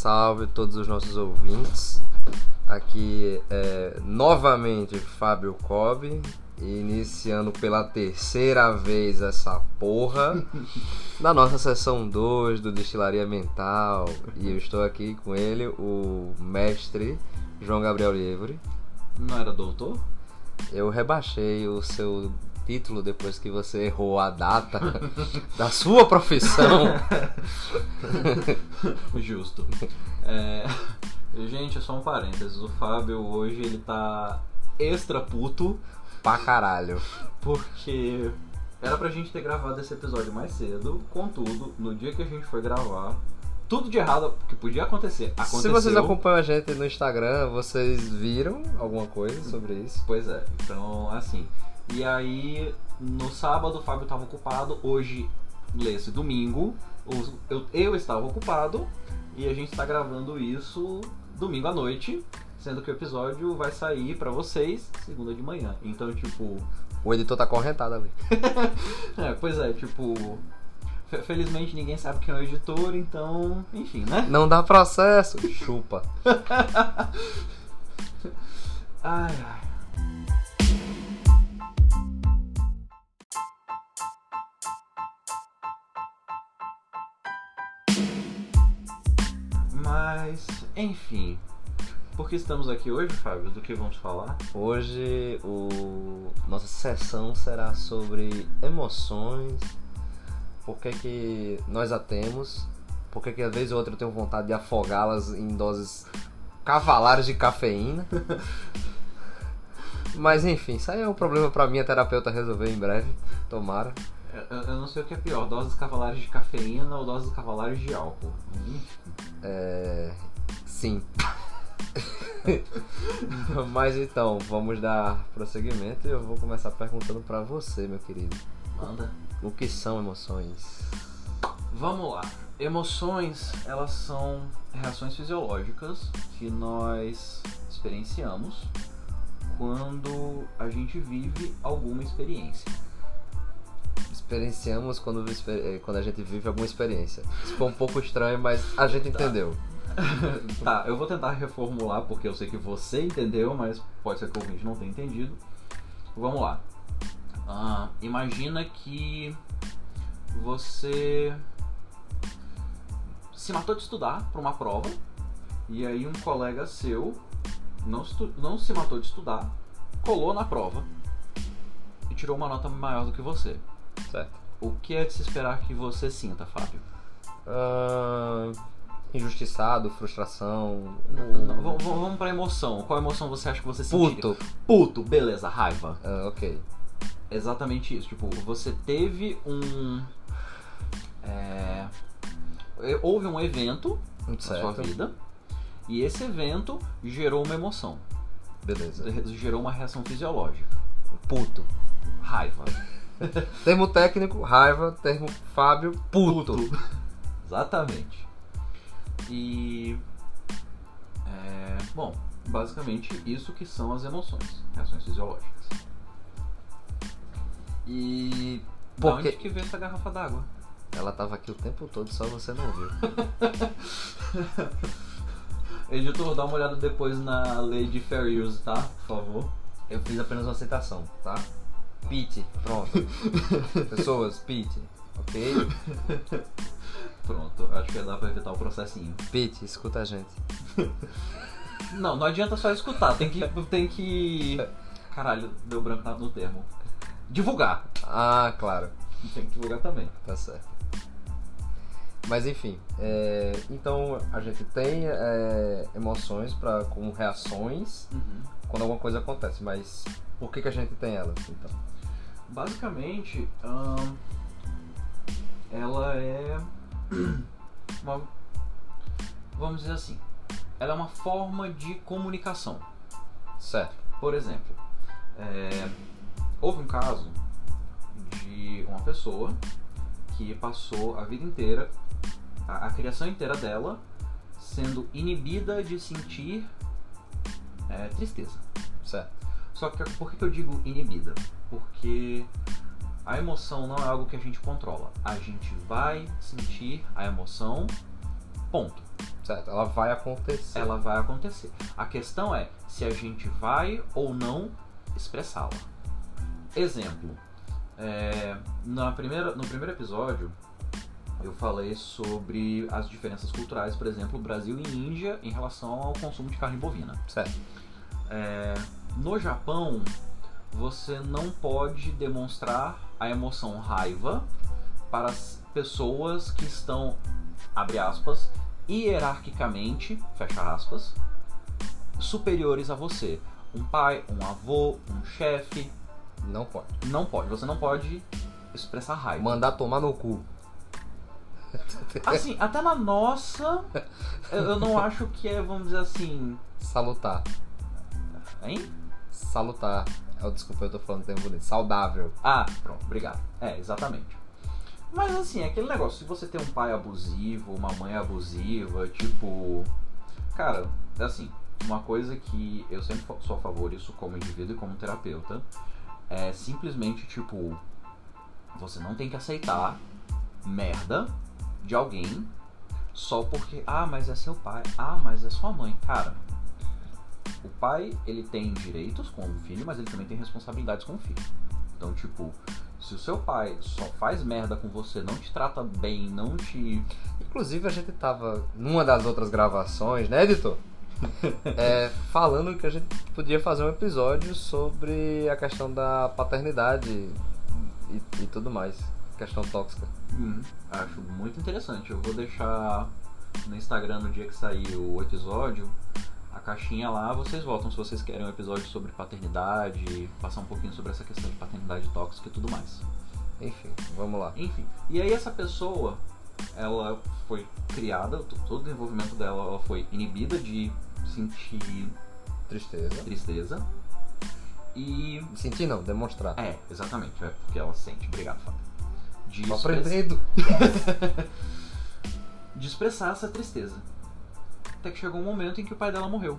salve todos os nossos ouvintes. Aqui é novamente Fábio Cobb, iniciando pela terceira vez essa porra da nossa sessão 2 do Destilaria Mental. E eu estou aqui com ele, o mestre João Gabriel Livre. Não era doutor? Eu rebaixei o seu título depois que você errou a data da sua profissão. Justo. É, Gente, é só um parênteses. O Fábio hoje ele tá extra puto pra caralho. porque era pra gente ter gravado esse episódio mais cedo. Contudo, no dia que a gente foi gravar, tudo de errado que podia acontecer. Aconteceu. Se vocês acompanham a gente no Instagram, vocês viram alguma coisa sobre isso? Pois é, então assim. E aí, no sábado o Fábio estava ocupado, hoje, nesse domingo, eu, eu estava ocupado e a gente está gravando isso domingo à noite, sendo que o episódio vai sair pra vocês segunda de manhã. Então, tipo, O editor tá correntado ali. é, pois é, tipo, fe- felizmente ninguém sabe quem é o editor, então, enfim, né? Não dá processo. Chupa. Ai, ai. Mas, enfim. Por que estamos aqui hoje, Fábio? Do que vamos falar? Hoje o nossa sessão será sobre emoções. Por que, que nós a temos? Por que, que às vezes ou outra eu tenho vontade de afogá-las em doses cavalares de cafeína? Mas enfim, isso aí é um problema pra minha terapeuta resolver em breve. Tomara. Eu, eu não sei o que é pior, doses cavalares de cafeína ou doses cavalares de álcool. É. Sim. Mas então, vamos dar prosseguimento e eu vou começar perguntando pra você, meu querido. Manda. O que são emoções? Vamos lá. Emoções, elas são reações fisiológicas que nós experienciamos quando a gente vive alguma experiência. Experienciamos quando, eh, quando a gente vive alguma experiência. Isso foi um pouco estranho, mas a gente entendeu. tá, eu vou tentar reformular porque eu sei que você entendeu, mas pode ser que o ouvinte não tenha entendido. Vamos lá. Ah, imagina que você se matou de estudar para uma prova e aí um colega seu não, não se matou de estudar, colou na prova e tirou uma nota maior do que você. Certo. O que é de se esperar que você sinta, Fábio? Ah, injustiçado, frustração. Não, v- v- vamos pra emoção. Qual emoção você acha que você sentiria? Puto. Puto, beleza, raiva. Ah, ok. Exatamente isso. Tipo, você teve um. é, houve um evento na sua Certo. vida e esse evento gerou uma emoção, Beleza. gerou uma reação fisiológica. Puto. Raiva. Termo técnico, raiva. Termo Fábio, puto. Exatamente. E. é, bom, basicamente isso que são as emoções, reações fisiológicas. E. Por onde que veio essa garrafa d'água? Ela tava aqui o tempo todo, só você não viu. Editor, dá uma olhada depois na lei de fair use, tá? Por favor. Eu fiz apenas uma citação, tá? Pete, pronto. Pessoas, Pete, ok? Pronto, acho que dá pra evitar o processinho. Pete, escuta a gente. Não, não adianta só escutar, tem que. Tem que. Caralho, deu branco no termo. Divulgar. Ah, claro, Tem que divulgar também. tá certo. Mas enfim, é, então a gente tem é, emoções pra, como reações quando alguma coisa acontece, mas por que, que a gente tem elas então? Basicamente, ela é uma, vamos dizer assim, ela é uma forma de comunicação. Certo. Por exemplo, é, houve um caso de uma pessoa que passou a vida inteira, a, a criação inteira dela, sendo inibida de sentir é, tristeza. Certo. Só que por que eu digo inibida? Porque a emoção não é algo que a gente controla. A gente vai sentir a emoção, ponto. Certo, ela vai acontecer. ela vai acontecer. A questão é se a gente vai ou não expressá-la. Exemplo, é, na primeira, no primeiro episódio eu falei sobre as diferenças culturais, por exemplo, Brasil e Índia em relação ao consumo de carne bovina. Certo. É, no Japão, você não pode demonstrar a emoção raiva para as pessoas que estão, abre aspas, hierarquicamente, fecha aspas, superiores a você. Um pai, um avô, um chefe, Não pode. não pode. Você não pode expressar raiva. Mandar tomar no cu. Assim, até na nossa, eu eu não acho que é, vamos dizer assim, Salutar. hein? Salutar. Oh, desculpa, eu tô falando tempo bonito. Saudável. Ah, pronto, obrigado. É, exatamente. Mas assim, é aquele negócio, se você tem um pai abusivo, uma mãe abusiva, tipo. Cara, assim, uma coisa que eu sempre sou a favor disso como indivíduo e como terapeuta é simplesmente tipo. Você não tem que aceitar merda de alguém só porque. Ah, mas é seu pai. Ah, mas é sua mãe. Cara, o pai, ele tem direitos com o filho, mas ele também tem responsabilidades com o filho. Então, tipo, se o seu pai só faz merda com você, não te trata bem, não te. Inclusive, a gente tava numa das outras gravações, né, editor? É, falando que a gente podia fazer um episódio sobre a questão da paternidade e, e tudo mais. Questão tóxica. Hum, acho muito interessante. Eu vou deixar no Instagram no dia que sair o episódio. A caixinha lá, vocês voltam se vocês querem um episódio sobre paternidade, passar um pouquinho sobre essa questão de paternidade tóxica e tudo mais. Enfim, vamos lá. Enfim, e aí essa pessoa, ela foi criada, todo o desenvolvimento dela ela foi inibida de sentir Tristeza. tristeza. E. Sentir não, demonstrar. É, exatamente, é porque ela sente. Obrigado, Fábio. De, Tô express- aprendendo. de expressar essa tristeza. Até que chegou um momento em que o pai dela morreu.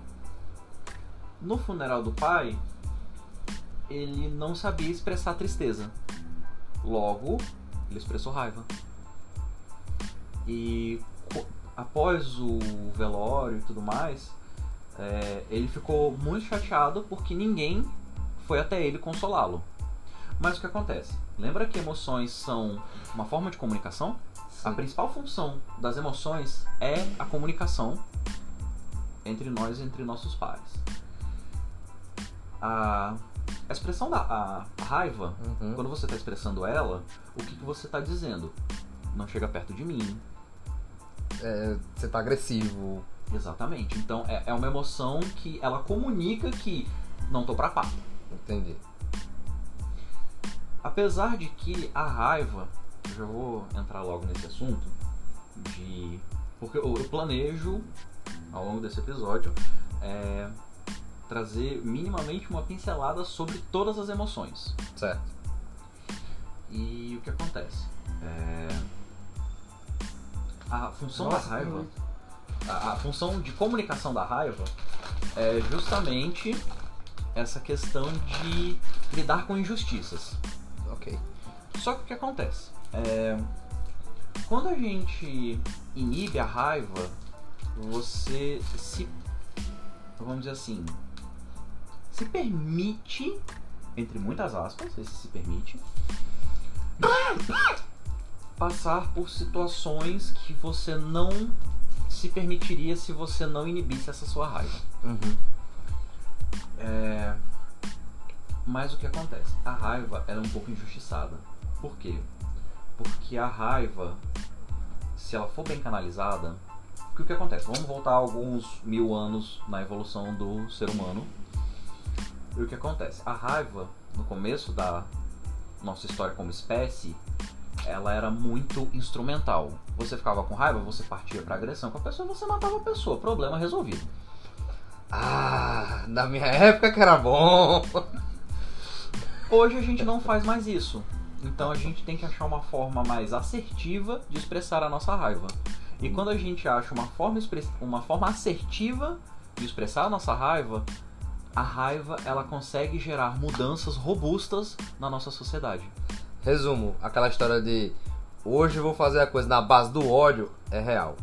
No funeral do pai, ele não sabia expressar tristeza. Logo, ele expressou raiva. E após o velório e tudo mais, é, ele ficou muito chateado porque ninguém foi até ele consolá-lo. Mas o que acontece? Lembra que emoções são uma forma de comunicação? A Sim. principal função das emoções é a comunicação entre nós e entre nossos pares. A, a expressão da a- a raiva, Uhum. quando você está expressando ela, o que, que você está dizendo? Não chega perto de mim. É, você tá agressivo. Exatamente. Então é, é uma emoção que ela comunica que não tô pra papo. Entendi. Apesar de que a raiva, eu já vou entrar logo nesse assunto, de. Porque eu, eu planejo, ao longo desse episódio, é, trazer minimamente uma pincelada sobre todas as emoções. Certo. E o que acontece? É, a função Nossa, da raiva, a, a função de comunicação da raiva é justamente essa questão de lidar com injustiças. Ok. Só que o que acontece? É, quando a gente inibe a raiva, você se. Vamos dizer assim. Se permite, entre muitas aspas, esse se permite, passar por situações que você não se permitiria se você não inibisse essa sua raiva. Uhum. É, Mas o que acontece? A raiva ela é um pouco injustiçada. Por quê? Porque a raiva, se ela for bem canalizada, porque o que acontece? Vamos voltar alguns mil anos na evolução do ser humano. E o que acontece? A raiva, no começo da nossa história como espécie, ela era muito instrumental. Você ficava com raiva, você partia pra agressão com a pessoa, você matava a pessoa, problema resolvido. Ah, na minha época que era bom. Hoje a gente não faz mais isso. Então a gente tem que achar uma forma mais assertiva de expressar a nossa raiva. E quando a gente acha uma forma, uma forma assertiva de expressar a nossa raiva, a raiva ela consegue gerar mudanças robustas na nossa sociedade. Resumo, aquela história de hoje eu vou fazer a coisa na base do ódio é real.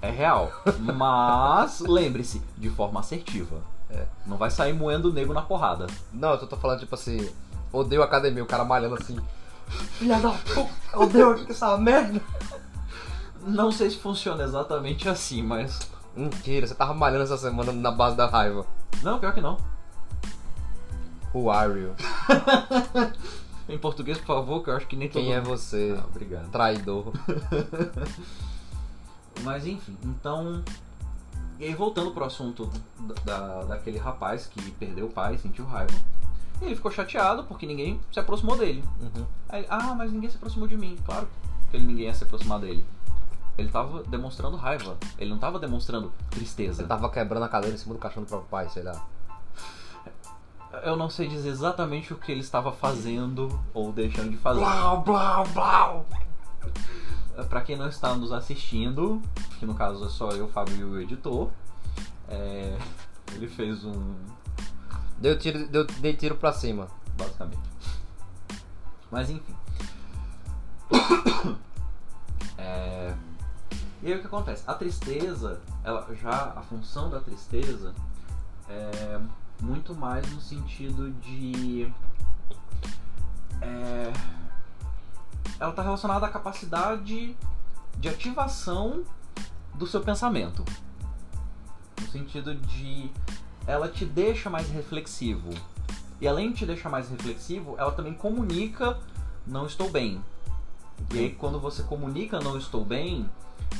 É real. Mas lembre-se, de forma assertiva. É. Não vai sair moendo o nego na porrada. Não, eu tô, falando tipo assim, odeio academia, o cara malhando assim. Filha da puta, odeio essa merda. Não sei se funciona exatamente assim, mas. Mentira, você tava malhando essa semana na base da raiva. Não, pior que não. Who are you? Em português, por favor, que eu acho que nem todo Quem é você? Ah, obrigado. Traidor. Mas enfim, então. E aí voltando pro assunto da, daquele rapaz que perdeu o pai, sentiu raiva. Ele ficou chateado porque ninguém se aproximou dele. Uhum. Aí, ah, mas ninguém se aproximou de mim. Claro que ninguém ia se aproximar dele. Ele tava demonstrando raiva. Ele não tava demonstrando tristeza. Você tava quebrando a cadeira em cima do caixão do próprio pai, sei lá. Eu não sei dizer exatamente o que ele estava fazendo ou deixando de fazer. Blau, blau, blau. Pra quem não está nos assistindo, que no caso é só eu, Fábio e o editor, é, ele fez um. Deu tiro, deu, dei tiro pra cima. basicamente. Mas enfim. É, E aí o que acontece? A tristeza, ela já a função da tristeza é muito mais no sentido de é, ela está relacionada à capacidade de ativação do seu pensamento. No sentido de ela te deixa mais reflexivo. E além de te deixar mais reflexivo, ela também comunica não estou bem. E aí quando você comunica não estou bem,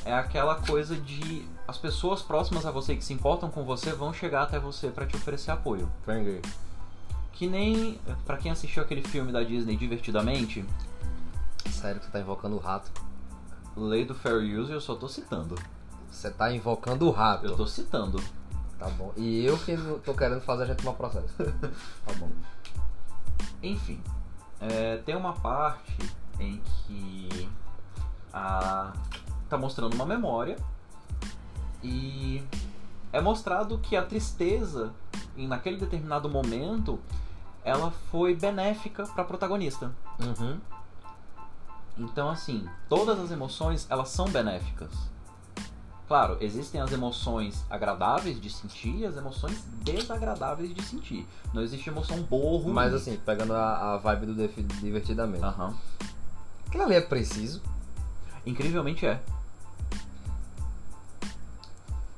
é aquela coisa de as pessoas próximas a você que se importam com você vão chegar até você para te oferecer apoio. Peguei. Que nem pra quem assistiu aquele filme da Disney Divertidamente, Sério que você tá invocando o rato. Lei do Fair Use, eu só tô citando. Você tá invocando o rato. Eu tô citando. Tá bom. E eu que tô querendo fazer a gente tomar processo. tá bom. Enfim, é, tem uma parte em que a, tá mostrando uma memória e é mostrado que a tristeza, em naquele determinado momento, ela foi benéfica para protagonista. Uhum. Então, assim, todas as emoções elas são benéficas. Claro, existem as emoções agradáveis de sentir e as emoções desagradáveis de sentir. Não existe emoção ruim. Mas assim, pegando a, a vibe do divertidamente. Aham. Aquilo ali é preciso. Incrivelmente é.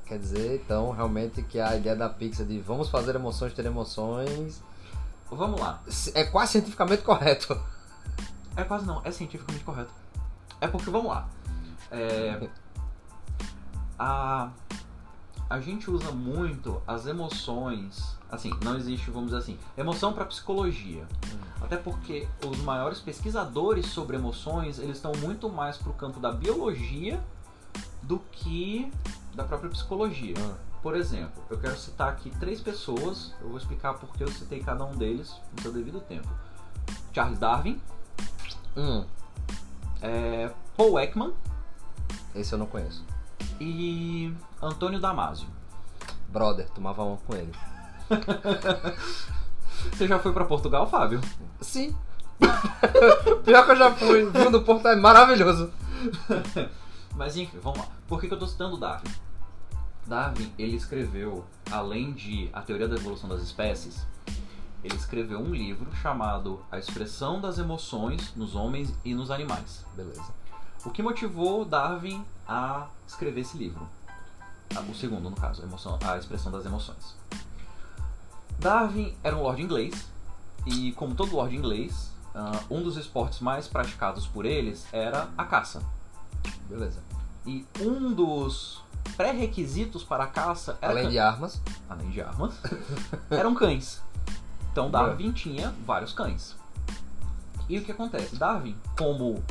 Quer dizer, então, realmente que a ideia da Pixar de vamos fazer emoções ter emoções Vamos lá. é quase cientificamente correto. É quase não, é cientificamente correto. É porque, vamos lá. É, a, a gente usa muito as emoções. Assim, não existe, vamos dizer assim, emoção para psicologia. Até porque os maiores pesquisadores sobre emoções, eles estão muito mais pro campo da biologia do que da própria psicologia. Por exemplo, eu quero citar aqui três pessoas, eu vou explicar por que eu citei cada um deles no seu devido tempo. Charles Darwin, Hum, é, Paul Ekman esse eu não conheço. e Antônio Damasio. Brother, tomava uma com ele. Você já foi pra Portugal, Fábio? Sim. Pior que eu já fui. O vinho do Porto é maravilhoso. Mas enfim, vamos lá. Por que, que eu tô citando Darwin? Darwin, ele escreveu, além de A Teoria da Evolução das Espécies, ele escreveu um livro chamado A Expressão das Emoções nos Homens e nos Animais. Beleza. O que motivou Darwin a escrever esse livro? Ah, O segundo, no caso, a, emoção- a expressão das emoções. Darwin era um lord inglês e, como todo lord inglês, ah, um dos esportes mais praticados por eles era a caça. Beleza. E um dos pré-requisitos para a caça era Além cã- de armas. além de armas, eram cães. Então Darwin tinha vários cães. E o que acontece? Darwin, como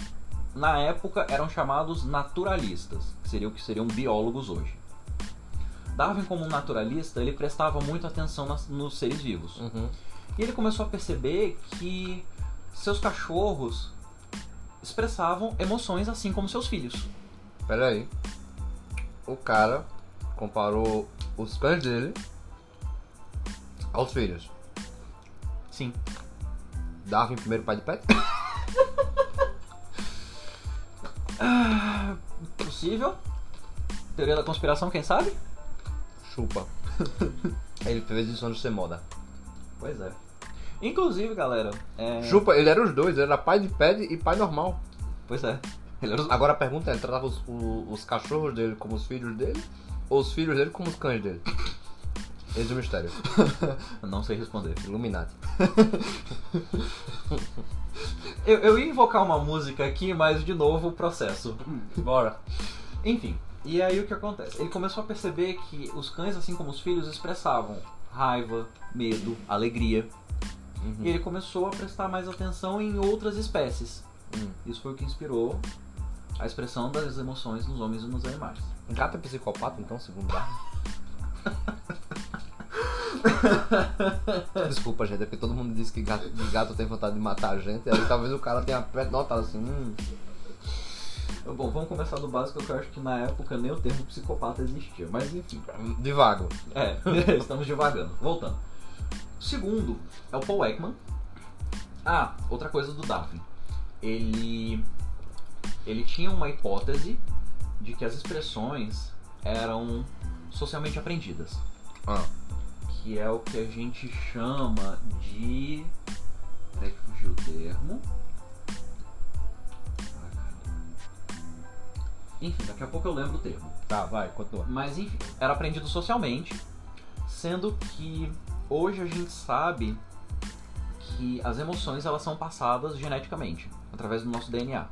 na época eram chamados naturalistas, que seriam o que seriam biólogos hoje. Darwin, como um naturalista, ele prestava muita atenção nas- nos seres vivos. Uhum. E ele começou a perceber que seus cachorros expressavam emoções assim como seus filhos. Pera aí. O cara comparou os cães dele aos filhos. Sim. Darwin, primeiro pai de pet? Possível? Teoria da conspiração, quem sabe? Chupa. Ele fez isso antes de ser moda. Pois é. Inclusive, galera. É... Chupa, ele era os dois, ele era pai de pet e pai normal. Pois é. Os- Agora a pergunta é, ele tratava os, o- os cachorros dele como os filhos dele? Ou os filhos dele como os cães dele? Eis o mistério. Não sei responder. Illuminati. Eu, eu ia invocar uma música aqui, mas de novo o processo. Bora. Enfim, e aí o que acontece? Ele começou a perceber que os cães, assim como os filhos, expressavam raiva, medo, alegria. E ele começou a prestar mais atenção em outras espécies. Hum. Isso foi o que inspirou a expressão das emoções nos homens e nos animais. Gato é psicopata, então, segundo? Desculpa, gente, é porque todo mundo diz que gato, que gato tem vontade de matar a gente, aí talvez o cara tenha notado assim, hum, Bom, vamos começar do básico, que eu acho que na época nem o termo psicopata existia. Mas enfim. divago. É, estamos divagando. Voltando. Segundo é o Paul Ekman. Ah, outra coisa do Darwin. Ele ele tinha uma hipótese de que as expressões eram socialmente aprendidas, Ah, que é o que a gente chama de Peraí que fugiu o termo. Enfim, daqui a pouco eu lembro o termo. tá, vai, continua. Mas enfim, era aprendido socialmente, sendo que hoje a gente sabe que as emoções elas são passadas geneticamente, através do nosso DNA.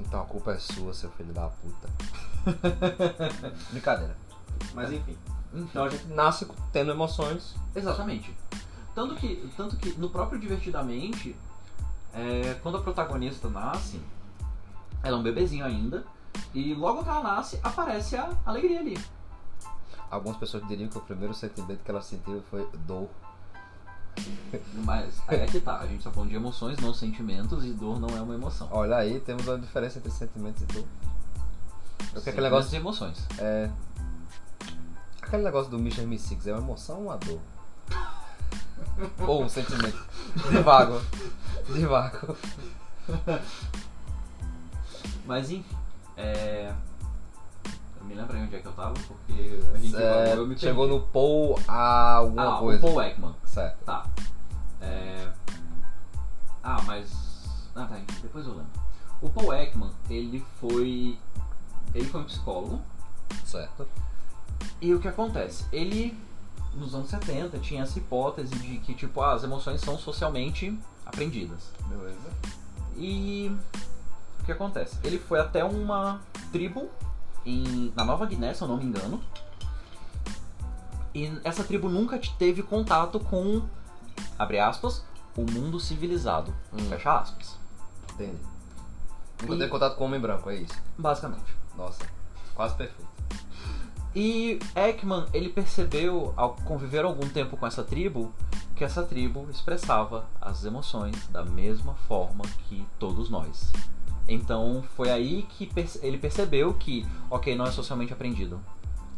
Então a culpa é sua, seu filho da puta. Brincadeira. Mas enfim. Então a gente nasce tendo emoções. Exatamente. Tanto que, tanto que no próprio Divertidamente, é, quando a protagonista nasce, ela é um bebezinho ainda, e logo que ela nasce, aparece a alegria ali. Algumas pessoas diriam que o primeiro sentimento que ela sentiu foi dor. Mas aí é que tá, a gente tá falando de emoções, não sentimentos, e dor não é uma emoção. Olha aí, temos uma diferença entre sentimentos e dor. Porque aquele Sentimentos negócio e emoções. é. Aquele negócio do Mr. Me Six é uma emoção ou uma dor? ou um sentimento? Divago. Divago. Mas enfim, é... Me lembro aí onde é que eu tava, porque a gente É, eu me chegou perdi. no Paul a alguma ah, coisa. o Paul Ekman. Certo. Tá. É... Ah, mas... Ah, tá, depois eu lembro. O Paul Ekman, ele foi... Ele foi um psicólogo, Certo. e o que acontece? Ele, nos anos 70, tinha essa hipótese de que, tipo, ah, as emoções são socialmente aprendidas. Beleza. E o que acontece? Ele foi até uma tribo em, na Nova Guiné, se eu não me engano. E essa tribo nunca te- teve contato com, abre aspas, o mundo civilizado. Hum. Fecha aspas. Entendi. Nunca E- teve contato com homem branco, é isso. Basicamente. Nossa, quase perfeito. E Ekman, ele percebeu, ao conviver algum tempo com essa tribo, que essa tribo expressava as emoções da mesma forma que todos nós. Então foi aí que perce- ele percebeu que, ok, não é socialmente aprendido,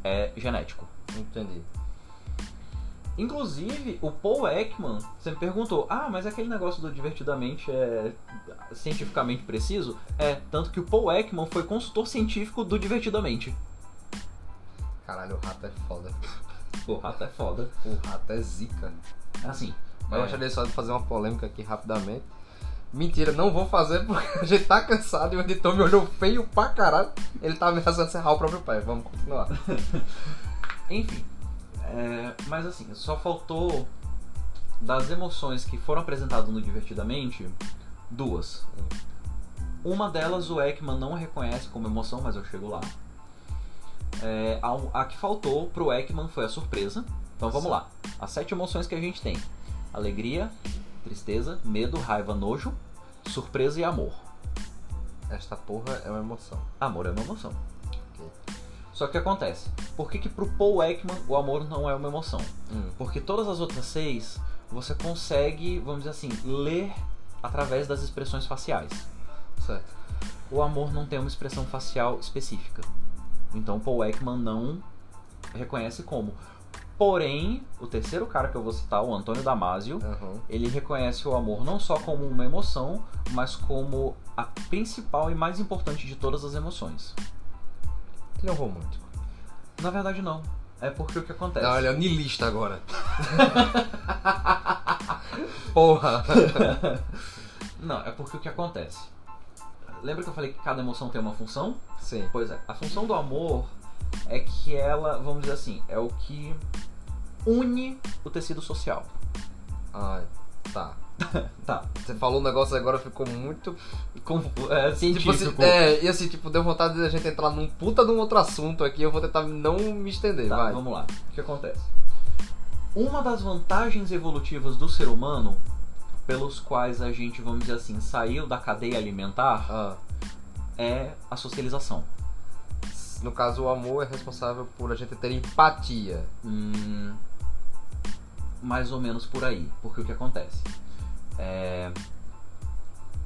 é genético. Entendi. Inclusive, o Paul Ekman, você me perguntou, ah, mas aquele negócio do divertidamente é cientificamente preciso? É, tanto que o Paul Ekman foi consultor científico do divertidamente. Caralho, o rato é foda. O rato é foda. O rato é zica. Assim, Mas É. eu gostaria só de fazer uma polêmica aqui rapidamente. Mentira, não vou fazer porque a gente tá cansado e o editor me olhou feio pra caralho. Ele tá ameaçando serrar o próprio pé. Vamos continuar. Enfim, é, mas assim, só faltou das emoções que foram apresentadas no Divertidamente, duas. Uma delas o Ekman não reconhece como emoção, mas eu chego lá. É, a, a que faltou pro Ekman foi a surpresa. Então vamos lá. As sete emoções que a gente tem: alegria, tristeza, medo, raiva, nojo, surpresa e amor. Esta porra é uma emoção. Amor é uma emoção. Ok. Só que acontece? Por que, que pro Paul Ekman o amor não é uma emoção? Hum. Porque todas as outras seis você consegue, vamos dizer assim, ler através das expressões faciais. Certo. O amor não tem uma expressão facial específica. Então Paul Ekman não reconhece como. Porém, o terceiro cara que eu vou citar, o Antônio Damasio, Aham. ele reconhece o amor não só como uma emoção, mas como a principal e mais importante de todas as emoções. Ele é um romântico. Na verdade, não. É porque o que acontece? Ele é niilista agora. Porra. Não, é porque o que acontece? Lembra que eu falei que cada emoção tem uma função? Sim. Pois é, a função do amor é que ela, vamos dizer assim, é o que une o tecido social. Ah, tá. Tá. Você falou um negócio agora, ficou muito. Com, é, Tipo científico. assim, é, e assim, tipo, deu vontade de a gente entrar num puta de um outro assunto aqui, eu vou tentar não me estender, Tá, vai. vamos lá. O que acontece? Uma das vantagens evolutivas do ser humano, pelos quais a gente, vamos dizer assim, saiu da cadeia alimentar, Ah, é a socialização. No caso, o amor é responsável por a gente ter empatia. Hum, mais ou menos por aí. Porque o que acontece? É,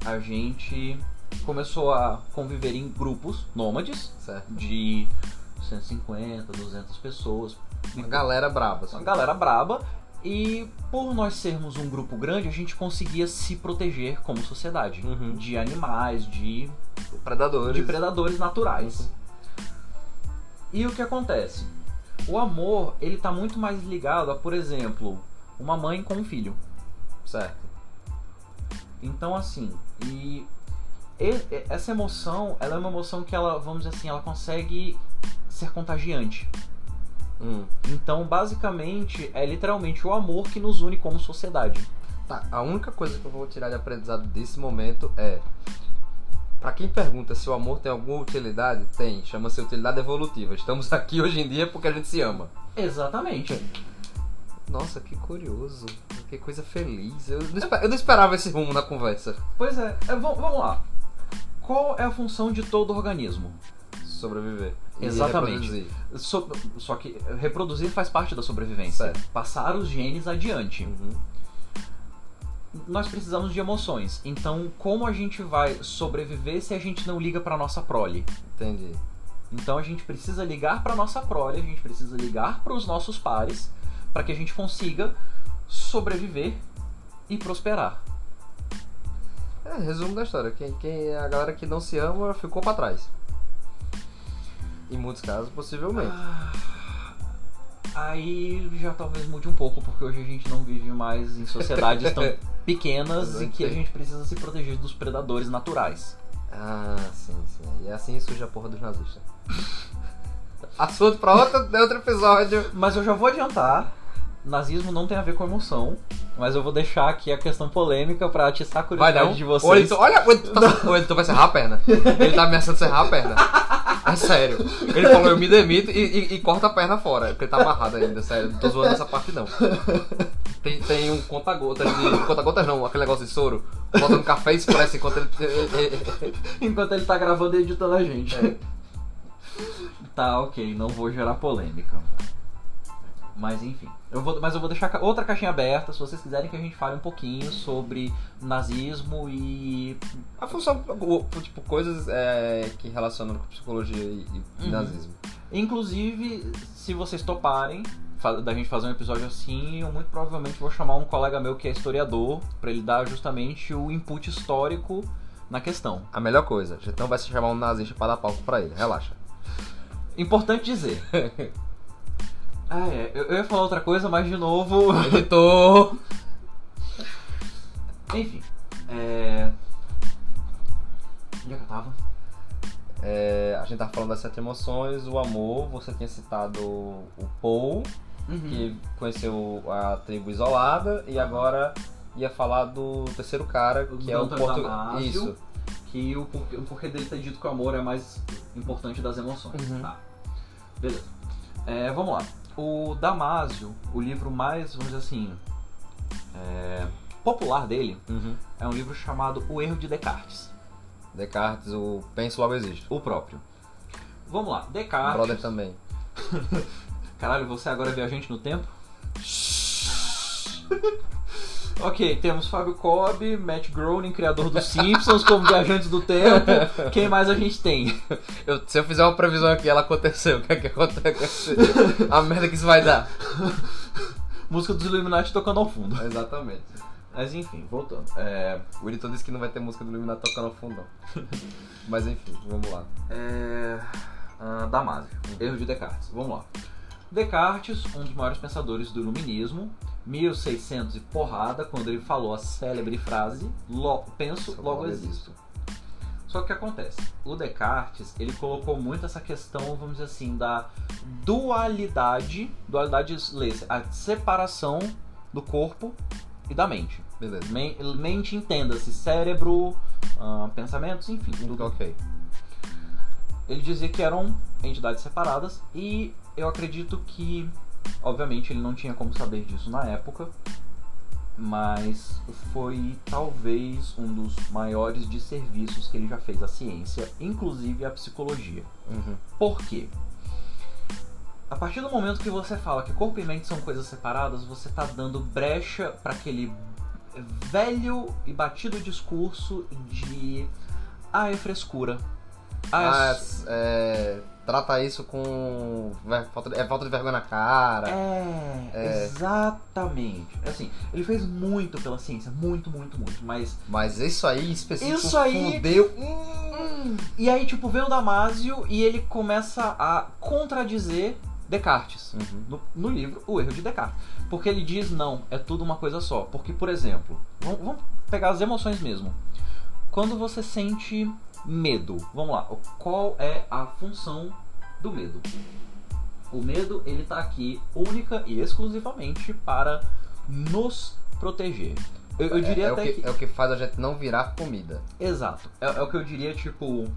a gente começou a conviver em grupos nômades Certo? de 150, 200 pessoas. Uma galera braba. uma Assim. galera braba. E por nós sermos um grupo grande, a gente conseguia se proteger como sociedade Uhum. de animais, de, Predadores. de predadores naturais. Uhum. E o que acontece? O amor, ele tá muito mais ligado a, por exemplo, uma mãe com um filho. Certo. Então, assim, e, essa emoção, ela é uma emoção que ela, vamos dizer assim, ela consegue ser contagiante. Hum. Então, basicamente, é literalmente o amor que nos une como sociedade. Tá, a única coisa que eu vou tirar de aprendizado desse momento é. Pra quem pergunta se o amor tem alguma utilidade, tem. Chama-se utilidade evolutiva. Estamos aqui hoje em dia porque a gente se ama. Exatamente. Nossa, que curioso. Que coisa feliz. Eu não, eu não esperava esse rumo na conversa. Pois é, é, vam- vamos lá. Qual é a função de todo organismo? Sobreviver. Exatamente. So- só que reproduzir faz parte da sobrevivência. Certo. Passar os genes adiante. Uhum. Nós precisamos de emoções. Então, como a gente vai sobreviver se a gente não liga para nossa prole? Entendi. Então, a gente precisa ligar para nossa prole, a gente precisa ligar para os nossos pares para que a gente consiga sobreviver e prosperar. É, resumo da história. Quem, quem a galera que não se ama ficou pra trás. Em muitos casos, possivelmente. Aí já talvez mude um pouco, porque hoje a gente não vive mais em sociedades tão pequenas e que a gente precisa se proteger dos predadores naturais. Ah, sim, sim. E assim surge a porra dos nazistas. Assunto pra outro, outro episódio. Mas eu já vou adiantar, nazismo não tem a ver com emoção, mas eu vou deixar aqui a questão polêmica pra atiçar a curiosidade de vocês. Olha, o Elton, tá, vai serrar a perna. Ele tá ameaçando serrar a perna. É sério. Ele falou, eu me demito e, e- e corta a perna fora. Porque ele tá amarrado ainda, sério. Não tô zoando essa parte não. Tem, tem um conta-gotas de. Conta-gotas não, aquele negócio de soro. Bota no café expresso enquanto ele. Enquanto ele tá gravando e editando a gente. É. Tá, ok, não vou gerar polêmica. Mas enfim. Eu vou, mas eu vou deixar outra caixinha aberta se vocês quiserem que a gente fale um pouquinho sobre nazismo e. A função, tipo, coisas é, que relacionam com psicologia e, e Uhum. nazismo. Inclusive, se vocês toparem da gente fazer um episódio assim, eu muito provavelmente vou chamar um colega meu que é historiador pra ele dar justamente o input histórico na questão. A melhor coisa, não vai se chamar um nazista pra dar palco pra ele, relaxa. Importante dizer. ah, é. Eu, eu ia falar outra coisa, mas de novo. Editor! Enfim. É. Onde é que eu tava? É, a gente tava falando das sete emoções, o amor, você tinha citado o Paul, Uhum. que conheceu a tribo isolada, e agora ia falar do terceiro cara, que é o português. Isso. Que o porquê, o porquê dele ter dito que o amor é mais importante das emoções. Uhum. Tá. Beleza. É, vamos lá. O Damásio, o livro mais, vamos dizer assim, é, popular dele, Uhum. é um livro chamado O Erro de Descartes. Descartes, o penso logo existe. O próprio. Vamos lá. O Descartes. brother também. Caralho, você agora é viajante no tempo? Ok, temos Fábio Cobb, Matt Groening, criador dos Simpsons, como Viajantes do Tempo. Quem mais a gente tem? Eu- se eu fizer uma previsão aqui, ela aconteceu. O que é que acontece? A merda que isso vai dar. Música dos Illuminati tocando ao fundo. Exatamente. Mas enfim, voltando. É, O editor disse que não vai ter música do Illuminati tocando ao fundo. não. Mas enfim, vamos lá. é, ah, Damasio, erro de Descartes. Vamos lá. Descartes, um dos maiores pensadores do iluminismo, 1600 e porrada, quando ele falou a célebre frase: "Lo- penso, Logo logo existo. Só que o que acontece? O Descartes, ele colocou muito essa questão, vamos dizer assim, da dualidade, dualidade lê-se, a separação do corpo e da mente. Beleza. Men- Mente, entenda-se, cérebro, ah, pensamentos, enfim, tudo. Ok. Ele dizia que eram entidades separadas e eu acredito que, obviamente, ele não tinha como saber disso na época, mas foi talvez um dos maiores de serviços que ele já fez à ciência, inclusive à psicologia. Uhum. Por quê? A partir do momento que você fala que corpo e mente são coisas separadas, você está dando brecha para aquele velho e batido discurso de ah, é frescura. Ah, é Ah, é, trata isso com. ver- falta- É falta de vergonha na cara. É, É. exatamente. Assim, ele fez muito pela ciência, muito, muito, muito, mas. Mas isso aí em específico Isso aí- fudeu. E aí, tipo, vem o Damásio e ele começa a contradizer Descartes. Uhum. No, no livro, o erro de Descartes. Porque ele diz, não, é tudo uma coisa só. Porque, por exemplo, vamos, vamos pegar as emoções mesmo. Quando você sente medo, vamos lá, qual é a função do medo? O medo, ele tá aqui única e exclusivamente para nos proteger. Eu, eu diria é, é até o que, que... é o que faz a gente não virar comida. Exato. É, é o que eu diria, tipo.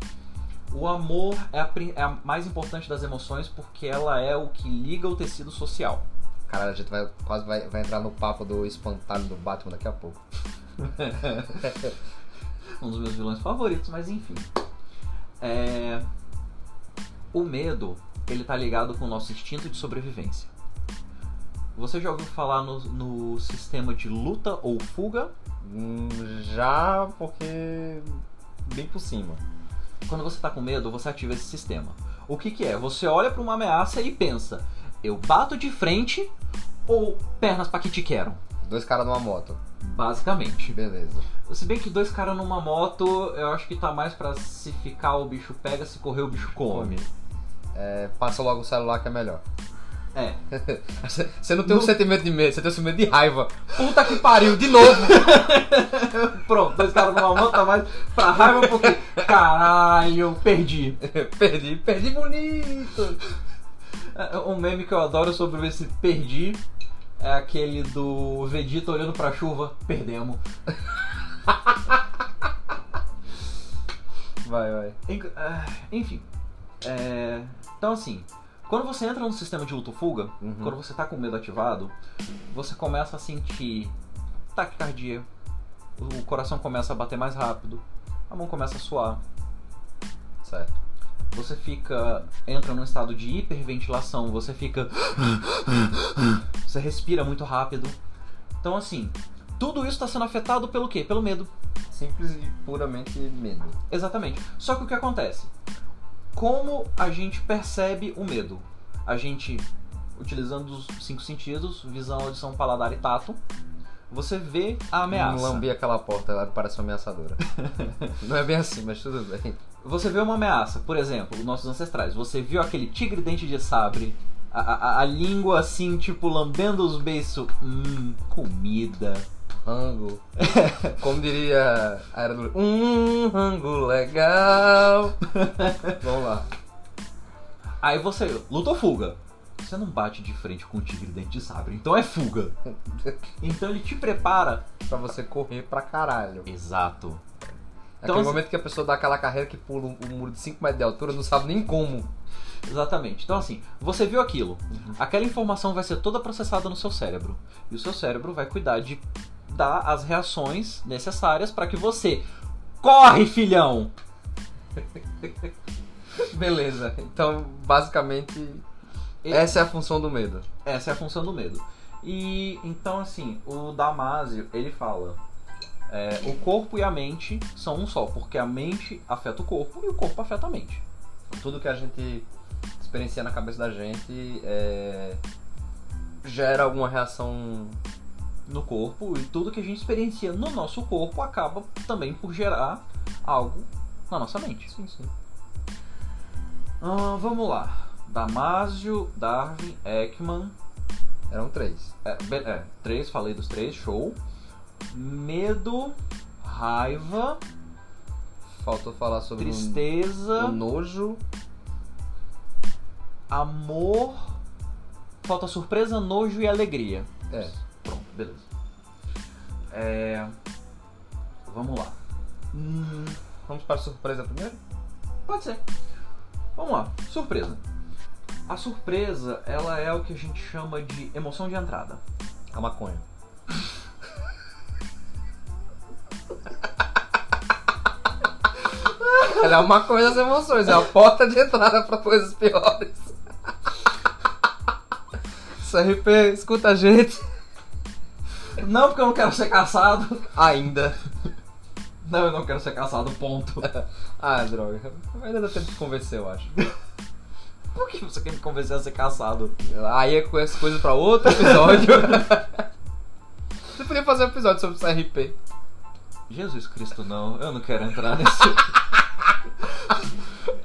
O amor é a, é a mais importante das emoções porque ela é o que liga o tecido social. Cara, a gente vai, quase vai, vai entrar no papo do espantalho do Batman daqui a pouco. um dos meus vilões favoritos, mas enfim. É... O medo, ele tá ligado com o nosso instinto de sobrevivência. Você já ouviu falar no, no sistema de luta ou fuga? Hum, já porque. bem por cima. Quando você tá com medo, você ativa esse sistema. O que que é? Você olha pra uma ameaça e pensa: eu bato de frente ou pernas pra que te quero? Dois caras numa moto. Basicamente. Beleza. Se bem que dois caras numa moto, eu acho que tá mais pra se ficar o bicho pega, se correr o bicho come. É, passa logo o celular que é melhor. É. Você não tem um sentimento de medo, você tem um sentimento de raiva. Puta que pariu, de novo! Pronto, dois caras numa moto tá mais pra raiva porque. Caralho, perdi. perdi, perdi bonito! É, Um meme que eu adoro sobre esse perdi é aquele do Vegeta olhando pra chuva, perdemos. Vai, vai. Ah, Enfim. É, Então assim, quando você entra no sistema de luta ou fuga, Uhum. quando você tá com medo ativado, você começa a sentir taquicardia, o coração começa a bater mais rápido, a mão começa a suar, Certo. Você fica. entra num estado de hiperventilação, você fica. você respira muito rápido. Então assim, tudo isso está sendo afetado pelo quê? Pelo medo. Simples e puramente medo. Exatamente. Só que o que acontece? Como a gente percebe o medo? A gente, utilizando os cinco sentidos, visão, audição, paladar e tato, você vê a ameaça. Não lambi aquela porta, ela parece uma ameaçadora. não é bem assim, mas tudo bem. Você vê uma ameaça, por exemplo, os nossos ancestrais. Você viu aquele tigre dente de sabre, a, a- a língua assim, tipo, lambendo os beiços. Hum, comida. Rango. Como diria a era do. Um rango legal. Vamos lá. Aí você, luta ou fuga? Você não bate de frente com o tigre dente de sabre, então é fuga. Então ele te prepara. Pra você correr pra caralho. Exato. É Então, aquele assim- momento que a pessoa dá aquela carreira que pula um, um muro de 5 metros de altura, não sabe nem como. Exatamente. Então, assim, você viu aquilo. Aquela informação vai ser toda processada no seu cérebro. E o seu cérebro vai cuidar de dar as reações necessárias para que você. Corre, filhão! Beleza. Então, basicamente, E- essa é a função do medo. Essa é a função do medo. E então assim, o Damásio, ele fala. É, o corpo e a mente são um só, porque a mente afeta o corpo e o corpo afeta a mente. Tudo que a gente experiencia na cabeça da gente é, gera alguma reação. no corpo e tudo que a gente experiencia no nosso corpo acaba também por gerar algo na nossa mente. Sim, sim. Ah, vamos lá. Damásio, Darwin, Ekman. Eram três. É, é, três, falei dos três, show. Medo, raiva, Faltou falar sobre tristeza, o nojo. amor. Falta surpresa, nojo e alegria. É. Pronto, beleza. É. Vamos lá. Hum, Vamos para a surpresa primeiro? Pode ser. Vamos lá, surpresa. A surpresa, ela é o que a gente chama de emoção de entrada. A maconha. Ela é uma coisa das emoções, é a porta de entrada para coisas piores. CRP, escuta a gente. Não porque eu não quero ser caçado. Ainda. Não, eu não quero ser caçado, ponto. Ah, droga. Ainda dá tempo de convencer, eu acho. Por que você quer me convencer a ser caçado? Aí é com essas coisas pra outro episódio. Você podia fazer um episódio sobre CRP. Jesus Cristo, não. Eu não quero entrar nesse.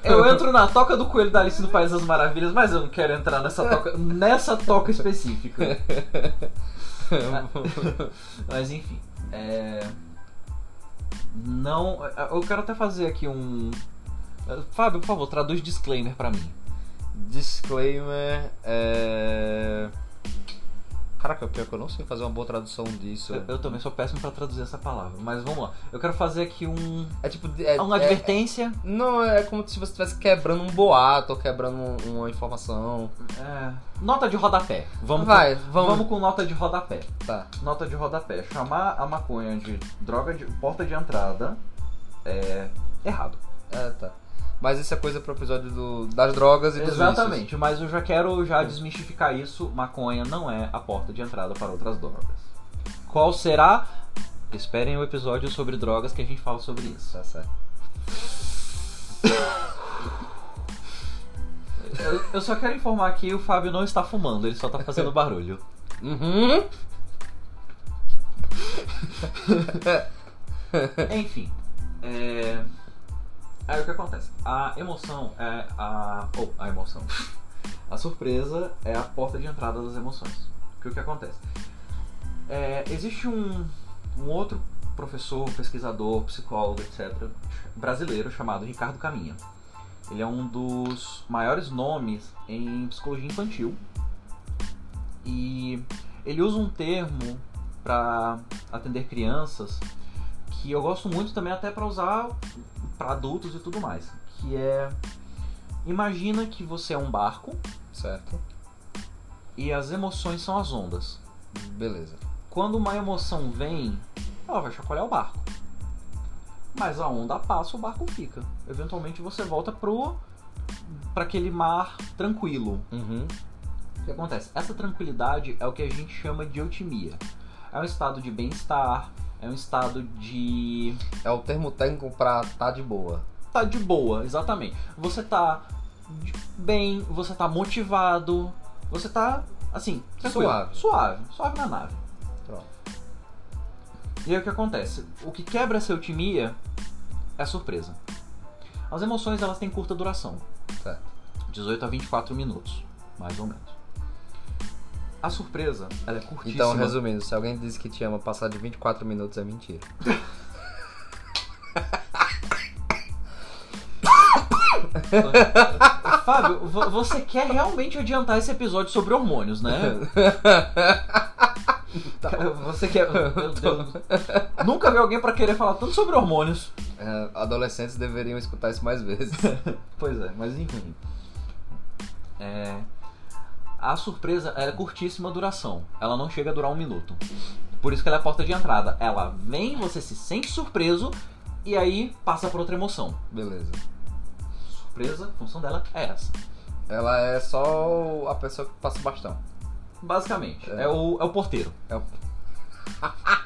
Eu entro na toca do coelho da Alice no País das Maravilhas, mas eu não quero entrar nessa toca, nessa toca específica. Mas enfim, é... não, eu quero até fazer aqui um Fábio, por favor, traduz disclaimer pra mim. Disclaimer. É... Caraca, pior que eu não sei fazer uma boa tradução disso. Eu, eu também sou péssimo pra traduzir essa palavra, mas vamos lá. Eu quero fazer aqui um É tipo. É, uma é- advertência. Não, é como se você estivesse quebrando um boato ou quebrando um- uma informação. É, nota de rodapé. Vamos Vai, com, vamos. vamos com nota de rodapé. Tá. Nota de rodapé. Chamar a maconha de droga de porta de entrada é errado. É, tá. Mas isso é coisa pro episódio do- das drogas e dos Exatamente, mas eu já quero já desmistificar isso. Maconha não é a porta de entrada para outras drogas. Qual será? Esperem o episódio sobre drogas que a gente fala sobre isso. Tá certo. Eu, eu só quero informar que o Fábio não está fumando, ele só está fazendo barulho. Uhum. Enfim, é... aí o que acontece? A emoção é a. Ou, a emoção. A surpresa é a porta de entrada das emoções. O que acontece? É, existe um, um outro professor, pesquisador, psicólogo, etc., brasileiro chamado Ricardo Caminha. Ele é um dos maiores nomes em psicologia infantil. E ele usa um termo para atender crianças que eu gosto muito também até para usar para adultos e tudo mais, que é imagina que você é um barco Certo. e as emoções são as ondas. Beleza. Quando uma emoção vem, ela vai chacoalhar o barco. Mas a onda passa, o barco fica. Eventualmente você volta pro para aquele mar tranquilo. Uhum. O que acontece? Essa tranquilidade é o que a gente chama de eutimia. É um estado de bem-estar, é um estado de É o termo técnico pra tá de boa. tá de boa, exatamente. Você tá bem, você tá motivado, você tá assim, tranquilo, Suave. suave, suave na nave. Pronto. E aí o que acontece? O que quebra essa eutimia é a surpresa. As emoções elas têm curta duração, Certo. 18 a 24 minutos, mais ou menos. A surpresa, ela é curtíssima. Então, resumindo, se alguém disse que te ama passar de 24 minutos é mentira. Fábio, vo- você quer realmente adiantar esse episódio sobre hormônios, né? Cara, Você quer. Meu Deus. Nunca vi alguém pra querer falar tanto sobre hormônios. É, adolescentes deveriam escutar isso mais vezes. Pois é, mas enfim. É, A surpresa é curtíssima duração. Ela não chega a durar um minuto. Por isso que ela é a porta de entrada. Ela vem, você se sente surpreso e aí passa por outra emoção. Beleza. Surpresa, a função dela é essa. Ela é só a pessoa que passa o bastão. Basicamente. É, o, é o porteiro. É o...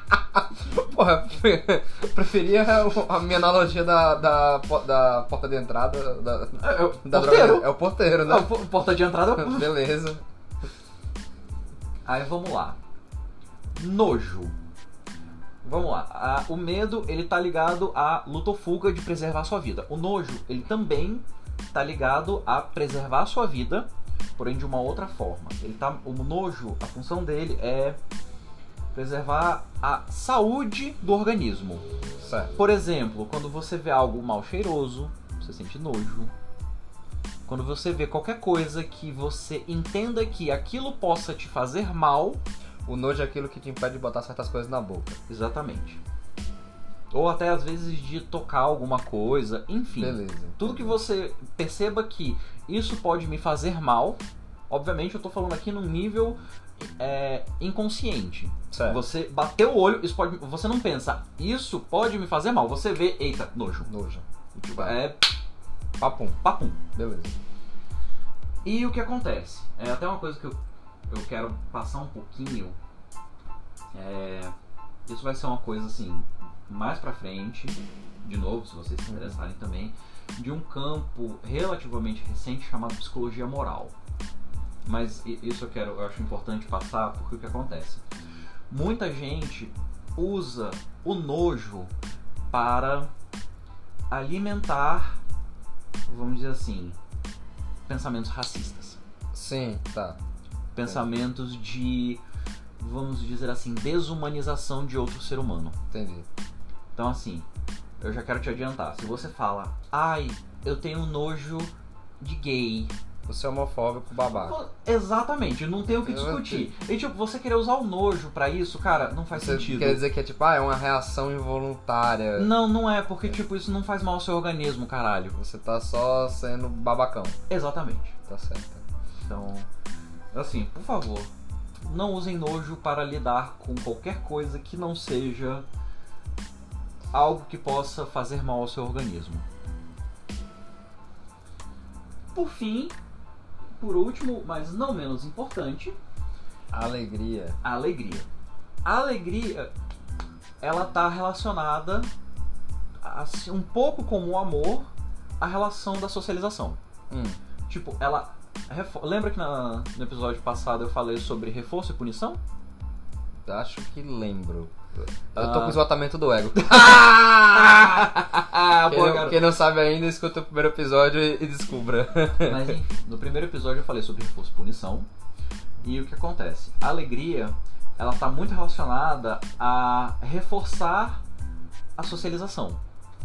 Porra, preferia a minha analogia da, da, da porta de entrada da, É, o da porteiro. droga- É o porteiro, né? Po- porta de entrada. é o- Beleza. Aí vamos lá. Nojo. Vamos lá. A- o medo, ele tá ligado à luta ou fuga de preservar sua vida. O nojo, ele também tá ligado a preservar sua vida, porém de uma outra forma. Ele tá, o nojo, a função dele é preservar a saúde do organismo. Certo. Por exemplo, quando você vê algo mal cheiroso, você sente nojo. Quando você vê qualquer coisa que você entenda que aquilo possa te fazer mal, O nojo é aquilo que te impede de botar certas coisas na boca. exatamente. Ou até às vezes de tocar alguma coisa, enfim. Beleza. Tudo que você perceba que isso pode me fazer mal, obviamente eu tô falando aqui num nível é, inconsciente. Certo. Você bateu o olho, isso pode, você não pensa, isso pode me fazer mal. Você vê, eita, nojo. Nojo. Tipo, é Papum. papum. Beleza. E o que acontece? É até uma coisa que eu, eu quero passar um pouquinho. É, isso vai ser uma coisa assim, mais pra frente, de novo, se vocês se interessarem também, de um campo relativamente recente chamado psicologia moral. Mas isso eu quero, eu acho importante passar porque o que acontece? Muita gente usa o nojo para alimentar, vamos dizer assim, pensamentos racistas, Sim, tá. pensamentos de, vamos dizer assim, desumanização de outro ser humano. Entendi. Então assim, eu já quero te adiantar, se você fala, ai, eu tenho nojo de gay, Você é homofóbico babaca. Exatamente, não tem o que discutir. E tipo, você querer usar o nojo pra isso, cara, não faz Você sentido. quer dizer que é tipo, ah, é uma reação involuntária. Não, não é, porque tipo, isso não faz mal ao seu organismo, caralho. Você tá só sendo babacão. Exatamente. Tá certo. Então, assim, por favor, não usem nojo para lidar com qualquer coisa que não seja algo que possa fazer mal ao seu organismo. Por fim, por último, mas não menos importante, Alegria. a alegria. A alegria, ela tá relacionada assim, um pouco como o amor, a relação da socialização. Hum. Tipo, ela lembra que na- no episódio passado eu falei sobre reforço e punição? Acho que lembro. Eu Ah. tô com esgotamento do ego. Ah, quem, não, quem não sabe ainda, escuta o primeiro episódio e, e descubra. Mas no primeiro episódio eu falei sobre reforço e punição. E o que acontece? A alegria, ela tá muito relacionada a reforçar a socialização.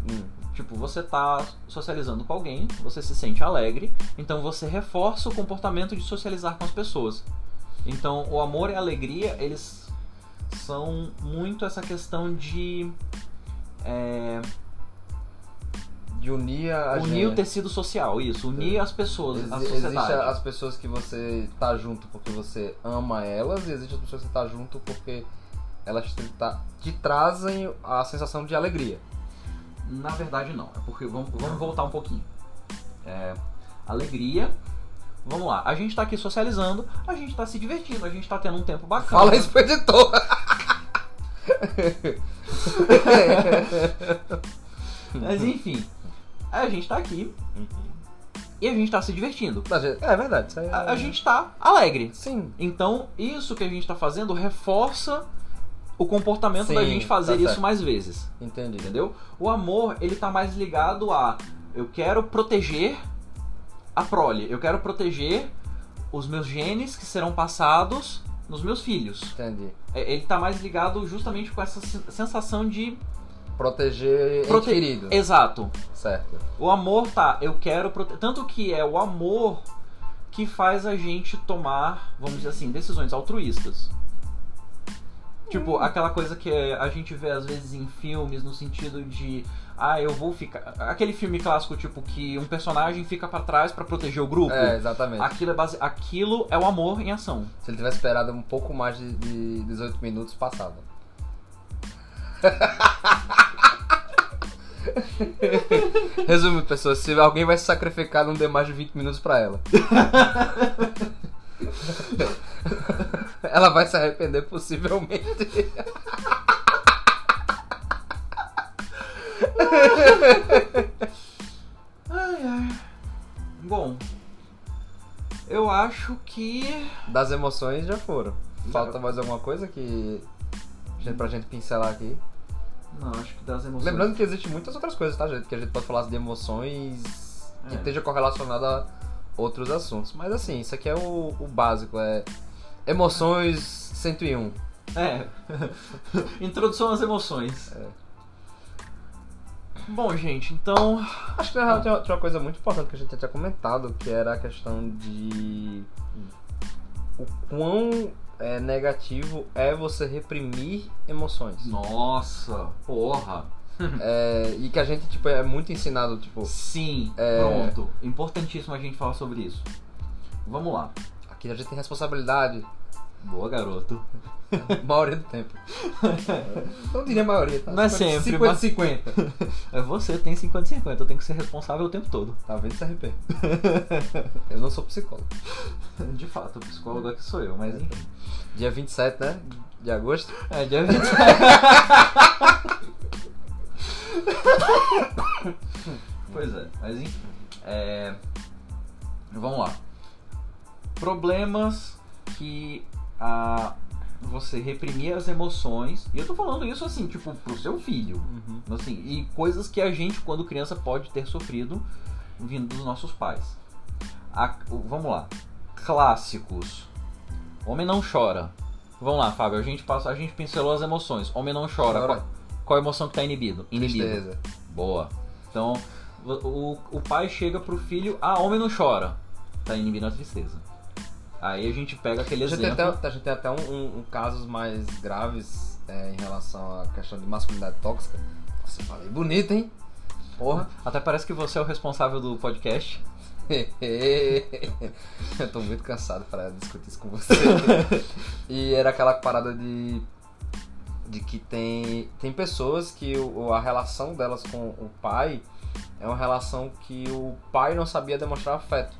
Hum. Tipo, você tá socializando com alguém, você se sente alegre, então você reforça o comportamento de socializar com as pessoas. Então, o amor e a alegria, eles são muito essa questão de é, De unir a unir o gente. tecido social, isso, unir as pessoas, Exi- a Existe sociedade. as pessoas que você tá junto porque você ama elas e existe as pessoas que você tá junto porque elas te, tá- te trazem a sensação de alegria. Na verdade, não. É porque vamos, vamos voltar um pouquinho. É, alegria. Vamos lá. A gente tá aqui socializando, a gente tá se divertindo, a gente tá tendo um tempo bacana. Fala isso pro editor. Mas enfim, a gente tá aqui e a gente tá se divertindo. É é verdade, isso aí é... A, a gente tá alegre. Sim. Então, isso que a gente tá fazendo reforça o comportamento da Sim, gente fazer tá isso mais vezes. Entendi. Entendeu? O amor, ele tá mais ligado a eu quero proteger a prole, eu quero proteger os meus genes que serão passados nos meus filhos. Entendi. É, Ele tá mais ligado justamente com essa sen- sensação de Proteger prote- querido. Exato. Certo. O amor tá, eu quero proteger. Tanto que é o amor que faz a gente tomar, vamos dizer assim, decisões altruístas. Tipo, aquela coisa que a gente vê às vezes em filmes, no sentido de. Ah, eu vou ficar. Aquele filme clássico, tipo, que um personagem fica pra trás pra proteger o grupo. É, exatamente. Aquilo é, base... Aquilo é o amor em ação. Se ele tivesse esperado um pouco mais de, de 18 minutos, passava. Resumo, pessoas, se alguém vai se sacrificar, não dê mais de 20 minutos pra ela. Ela vai se arrepender possivelmente. Ai, ai. Bom, eu acho que. Das emoções já foram. Falta mais alguma coisa que. Pra gente pincelar aqui. Não, acho que das emoções. Lembrando que existem muitas outras coisas, tá, gente? Que a gente pode falar de emoções que É. esteja correlacionada a outros assuntos. Mas assim, isso aqui é o, o básico, é emoções 101. É. Introdução às emoções. É. Bom, gente, então. Acho que na real tinha uma coisa muito importante que a gente já tinha comentado, que era a questão de o quão é, negativo é você reprimir emoções. Nossa, porra. É, e que a gente, tipo, é muito ensinado, tipo, Sim, É. pronto. Importantíssimo a gente falar sobre isso. Vamos lá. aqui a gente tem responsabilidade Boa, garoto. maioria do tempo. Não diria maioria, tá? Não é 50, sempre, 50, mas- 50. É você tem 50 50, eu tenho que ser responsável o tempo todo. Tá vendo CRP? Eu não sou psicólogo. De fato, o psicólogo aqui sou eu, mas enfim. Dia 27, né? De agosto. É, dia 20. pois é, mas enfim. É, Vamos lá. Problemas que a você reprimir as emoções. E eu tô falando isso assim, tipo, pro seu filho. Assim, e coisas que a gente, quando criança, pode ter sofrido vindo dos nossos pais. A- vamos lá. Clássicos. Homem não chora. Vamos lá, Fábio. A gente, passa, a gente pincelou as emoções. Homem não chora. Chora. Qual, qual emoção que tá inibido? Inibido. Tristeza. Boa. Então, o, o pai chega pro filho, ah, homem não chora. Tá inibindo a tristeza. Aí a gente pega aquele A gente tem exemplo. até, a gente tem até um, um- um casos mais graves é, em relação à questão de masculinidade tóxica. Você falei bonito, hein? Porra. Até parece que você é o responsável do podcast. eu tô muito cansado para discutir isso com você. e era aquela parada de de que tem tem pessoas que o, a relação delas com o pai é uma relação que o pai não sabia demonstrar afeto.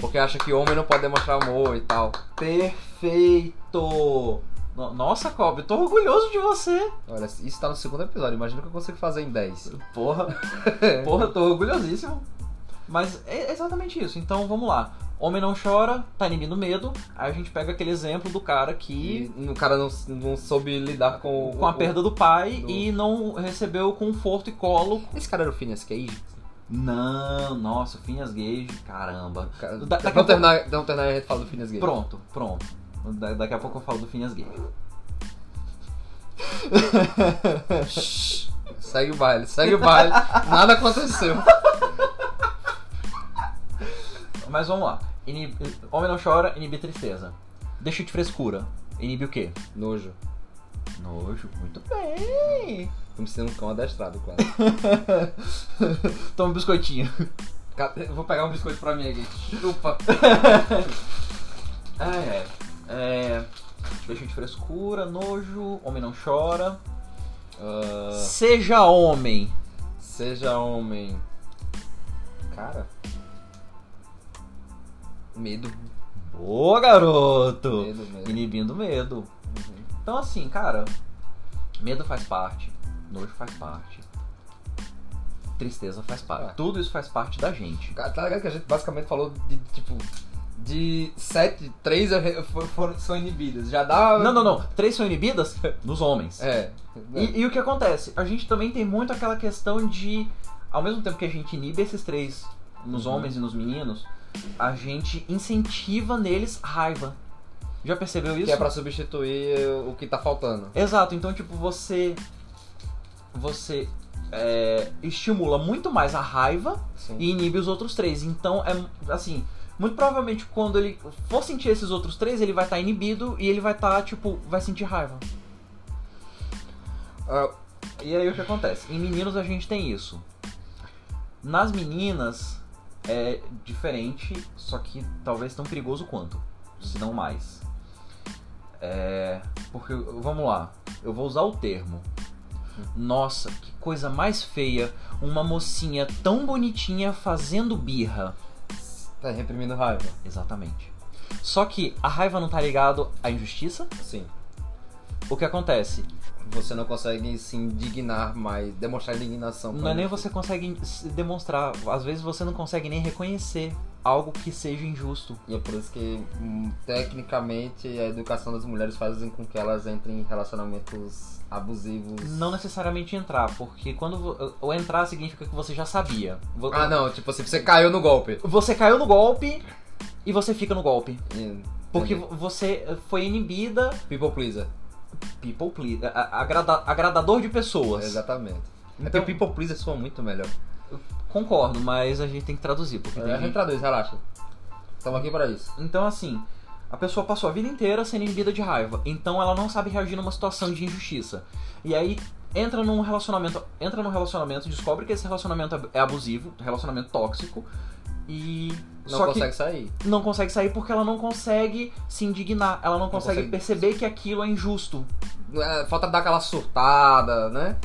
Porque acha que homem não pode demonstrar amor e tal. Perfeito! No- Nossa, Cobb, tô orgulhoso de você. Olha, isso tá no segundo episódio, imagina o que eu consigo fazer em 10. Porra, porra, tô orgulhosíssimo. Mas é exatamente isso. Então vamos lá. Homem não chora, tá inibindo medo. Aí a gente pega aquele exemplo do cara que E o cara não, não soube lidar com, com a o- perda do pai do- e não recebeu conforto e colo. Esse cara era o Phineas Cage? Não, nossa, Finhas Gage, caramba. Cara, Da- daqui vamos, pouco- terminar, vamos terminar e a gente fala do Phineas Gage. Pronto, pronto. Da- daqui a pouco eu falo do Finhas Gage. Segue o baile, segue o baile. Nada aconteceu. Mas vamos lá. Inib... Homem não chora, inibe tristeza. Deixa de frescura. Inibe o quê? Nojo. Nojo, muito bem. Tô me sentindo um cão adestrado, quase. Toma um biscoitinho. Cadê? Vou pegar um biscoito pra mim aqui. Chupa. É, é. é. Deixa de frescura, nojo, homem não chora. Ah, Seja homem. seja homem. Cara. Medo. Boa, garoto! Medo, medo. Inibindo medo. Uhum. Então, assim, cara, medo faz parte, nojo faz parte, tristeza faz parte. É. Tudo isso faz parte da gente. Cara, Tá ligado que a gente basicamente falou de, tipo, de sete, três é- são inibidas. Já dá... Não, não, não. Três são inibidas nos homens. É. E, e o que acontece? A gente também tem muito aquela questão de, ao mesmo tempo que a gente inibe esses três nos Uhum. homens e nos meninos, a gente incentiva neles raiva. Já percebeu isso? Que é pra substituir o que tá faltando. Exato, então tipo, você. Você é, estimula muito mais a raiva Sim. e inibe os outros três. Então é assim. Muito provavelmente quando ele for sentir esses outros três, ele vai estar inibido e ele vai estar, tipo, vai sentir raiva. Ah, E aí o que acontece? Em meninos a gente tem isso. Nas meninas é diferente, só que talvez tão perigoso quanto, se não mais. É, porque vamos lá, eu vou usar o termo. Nossa, que coisa mais feia, uma mocinha tão bonitinha fazendo birra. tá reprimindo raiva. Exatamente. Só que a raiva não tá ligado à injustiça. Sim. O que acontece? Você não consegue se indignar mais, demonstrar indignação. Não é nem você consegue se demonstrar, às vezes você não consegue nem reconhecer algo que seja injusto. E é por isso que, hum, tecnicamente, a educação das mulheres faz com que elas entrem em relacionamentos abusivos. Não necessariamente entrar, porque quando o entrar significa que você já sabia. Ah, não, tipo assim, você caiu no golpe. Você caiu no golpe e você fica no golpe. E- Porque entendi. você foi inibida, People pleaser. people please, a- a- agrada- agradador de pessoas. Exatamente. É Então- porque people pleaser soa muito melhor. Concordo, mas a gente tem que traduzir, porque tem É, a gente gente... traduz, relaxa. Estamos aqui para isso. Então, assim, a pessoa passou a vida inteira sendo inibida de raiva, então ela não sabe reagir numa situação de injustiça. E aí entra num relacionamento, entra num relacionamento, descobre que esse relacionamento é abusivo, relacionamento tóxico, e Não só consegue sair. não consegue sair porque ela não consegue se indignar, ela não, consegue, consegue- perceber que aquilo é injusto. É, falta dar aquela surtada, né?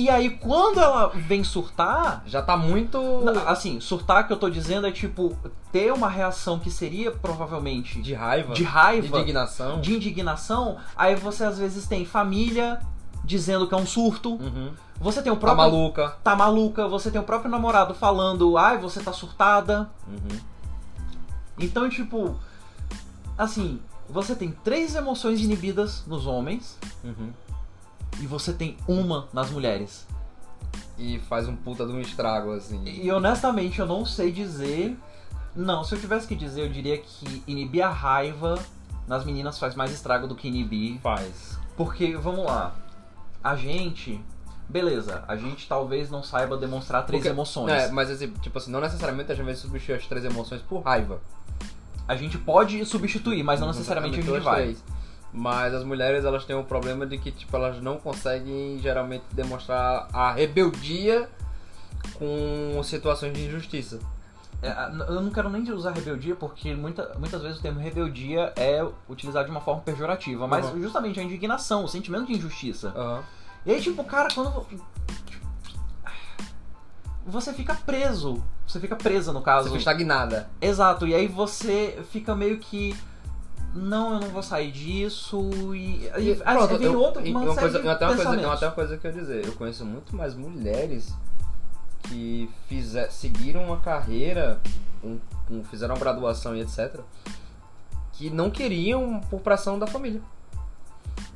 E aí quando ela vem surtar, Já tá muito. Assim, surtar que eu tô dizendo é tipo ter uma reação que seria provavelmente De raiva. de raiva, De indignação. de indignação. Aí você às vezes tem família dizendo que é um surto. Uhum. Você tem o Tá próprio maluca. tá maluca, você tem o próprio namorado falando, ai, você tá surtada. Uhum. Então, tipo, assim, você tem três emoções inibidas nos homens Uhum. E você tem uma nas mulheres. E faz um puta de um estrago, assim. E honestamente eu não sei dizer. Não, se eu tivesse que dizer, eu diria que inibir a raiva nas meninas faz mais estrago do que inibir. Faz. Porque, vamos lá, a gente. Beleza, a gente talvez não saiba demonstrar três Porque- emoções. É, mas assim, tipo assim, não necessariamente a gente vai substituir as três emoções por raiva. A gente pode substituir, mas não necessariamente a gente as vai. três. Mas as mulheres, elas têm o problema de que, tipo, elas não conseguem geralmente demonstrar a rebeldia com situações de injustiça. É, eu não quero nem usar rebeldia, porque muita, muitas vezes o termo rebeldia é utilizado de uma forma pejorativa, mas Uhum. justamente a indignação, o sentimento de injustiça. Aham. E aí, tipo, cara, quando. Você fica preso. Você fica presa, no Você caso. fica estagnada. Exato, e aí você fica meio que. Não, eu não vou sair disso. E. e E, aí pronto, eu- outro, uma uma coisa, de até uma coisa, até uma coisa que eu ia dizer, eu conheço muito mais mulheres que fizer, seguiram uma carreira, um- um- fizeram uma graduação e etc, que não queriam por pressão da família.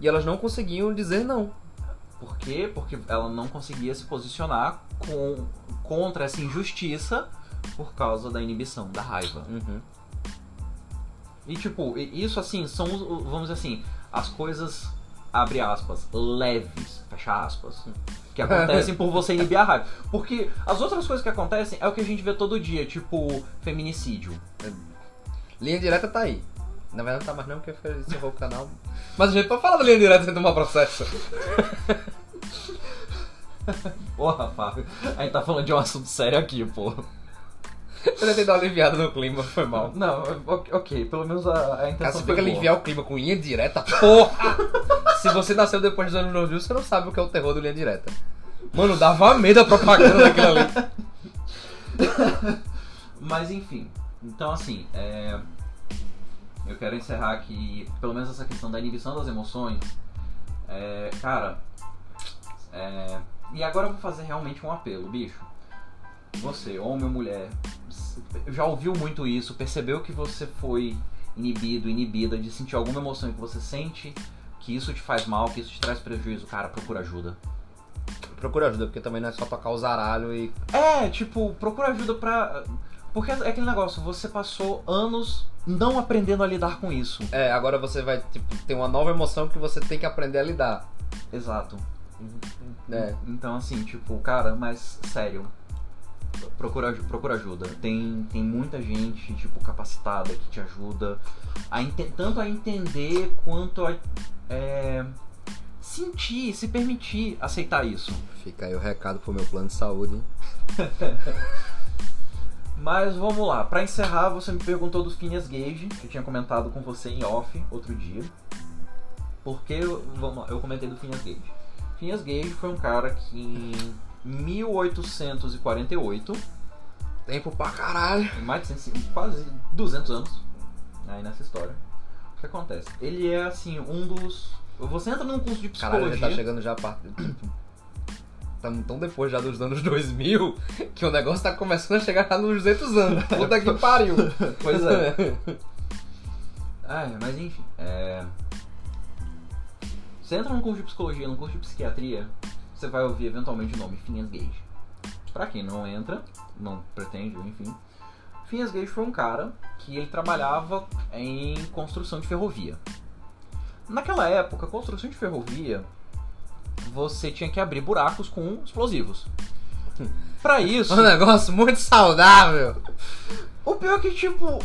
E elas não conseguiam dizer não. Por quê? Porque ela não conseguia se posicionar com, contra essa injustiça por causa da inibição, da raiva. Uhum. E tipo, isso assim, são, vamos dizer assim, as coisas, abre aspas, leves, fecha aspas, que acontecem por você inibir a raiva. Porque as outras coisas que acontecem é o que a gente vê todo dia, tipo, feminicídio. Linha direta tá aí. Na verdade não tá mais não, porque eu encerrou o canal. Mas a gente pode falar da linha direta sem tomar processo. Porra, Fábio, a gente tá falando de um assunto sério aqui, pô. Eu tentei dar uma aliviada no clima, foi mal. Não, ok, pelo menos a, a intenção Cara, você fica aliviar o clima com linha direta, porra! Se você nasceu depois dos anos 90, você não sabe o que é o terror do linha direta. Mano, dava medo a propaganda daquilo ali. Mas enfim, então assim, é... eu quero encerrar aqui, pelo menos essa questão da inibição das emoções. É, cara, é... e agora eu vou fazer realmente um apelo, bicho. Você, homem ou mulher, já ouviu muito isso, percebeu que você foi inibido, inibida de sentir alguma emoção que você sente, que isso te faz mal, que isso te traz prejuízo, cara, procura ajuda. Procura ajuda, porque também não é só tocar o zaralho e. É, tipo, procura ajuda pra. Porque é aquele negócio, você passou anos não aprendendo a lidar com isso. É, agora você vai, tipo, ter uma nova emoção que você tem que aprender a lidar. Exato. É. Então, assim, tipo, cara, mas sério. Procura, procura ajuda. Tem, tem muita gente, tipo, capacitada que te ajuda a tanto a entender quanto a é, sentir, se permitir aceitar isso. Fica aí o recado pro meu plano de saúde. hein? Mas vamos lá, pra encerrar, você me perguntou do Phineas Gage, que eu tinha comentado com você em off outro dia. Porque, vamos lá, eu comentei do Phineas Gage. Phineas Gage foi um cara que 1848, Tempo pra caralho. mais de 100, quase 200 anos, aí nessa história, o que acontece? Ele é assim, um dos. Você entra num curso de Caralho, psicologia. ele tá chegando já a parte. Estamos tão depois já dos anos 2000 que o negócio tá começando a chegar já nos 200 anos. Puta que pariu. Pois é. Ah, é, mas enfim. É... Você entra num curso de psicologia, num curso de psiquiatria, você vai ouvir eventualmente o nome Finhas Gage. Pra quem não entra, não pretende, enfim. Finhas Gage foi um cara que ele trabalhava em construção de ferrovia. Naquela época, construção de ferrovia, você tinha que abrir buracos com explosivos. Pra isso, Um negócio muito saudável. o pior é que, tipo,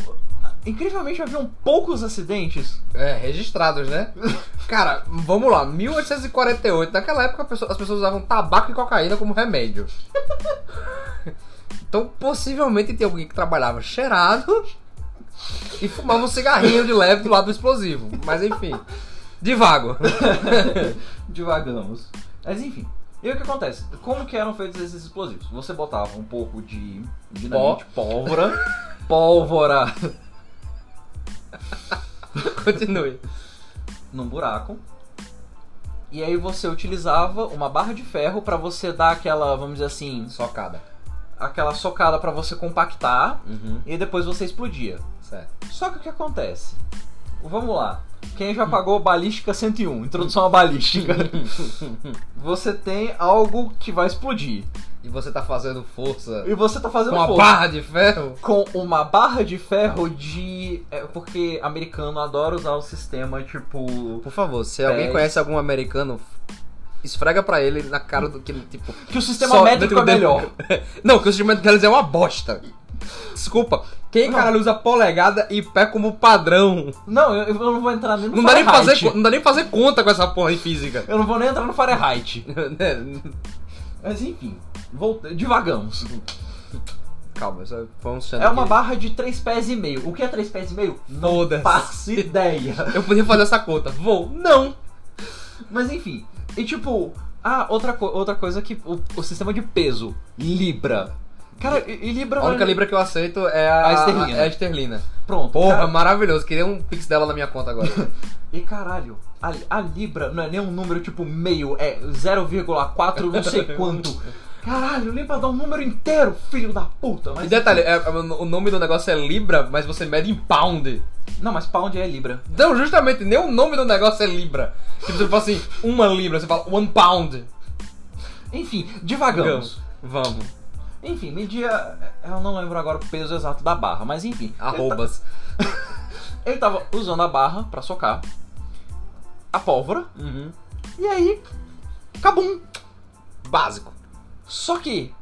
incrivelmente haviam poucos acidentes. É, registrados, né? Cara, vamos lá, 1848, naquela época pessoa- as pessoas usavam tabaco e cocaína como remédio. Então, possivelmente tem alguém que trabalhava cheirado e fumava um cigarrinho de leve do lado do explosivo. Mas enfim, devago. Divagamos. Mas enfim. E o que acontece? Como que eram feitos esses explosivos? Você botava um pouco de dinamite, pólvora, pólvora Continue. num buraco. E aí você utilizava uma barra de ferro pra você dar aquela, vamos dizer assim, Socada. aquela socada pra você compactar Uhum, e depois você explodia. certo. Só que o que acontece? Vamos lá. Quem já pagou Balística 101, introdução à balística. Você tem algo que vai explodir. E você tá fazendo força E você tá fazendo com uma força. barra de ferro? com uma barra de ferro de. é, porque americano adora usar o sistema tipo. Por favor, se alguém Dez. conhece algum americano, esfrega pra ele na cara do que, tipo... Que o sistema só dentro é melhor. Não, que o sistema deles é uma bosta. Desculpa. Quem, Não. caralho, usa polegada e pé como padrão? Não, eu, eu não vou entrar nem no Não dá, nem Fahrenheit. fazer, não dá nem fazer conta com essa porra em física. Eu não vou nem entrar no Fahrenheit. Mas enfim, volta, divagamos. Calma, isso foi um É uma barra de 3 pés e meio. O que é 3 pés e meio? Não Foda-se. faço ideia. Eu podia fazer essa conta. Vou? Não. Mas enfim. E tipo, ah, outra, co- outra coisa que o, o sistema de peso, Libra. Cara, e, e Libra A única libra que eu aceito é a, A esterlina. é a esterlina. Pronto. Porra, cara, maravilhoso. Queria um pix dela na minha conta agora. E caralho, a, a Libra não é nem um número tipo meio, é 0,4 não sei quanto. Caralho, Libra dá um número inteiro, filho da puta. E Mas, detalhe, é- é- o nome do negócio é libra, mas você mede em pound. Não, mas pound é Libra. Não, justamente, nem o nome do negócio é libra. Tipo, você fala assim, uma libra, você fala one pound. Enfim, divagamos. Vamos. Enfim, media. Eu não lembro agora o peso exato da barra, mas enfim. Arrobas. Ele, tá- ele tava usando a barra pra socar a pólvora, Uhum. e aí. Cabum! Básico. Só que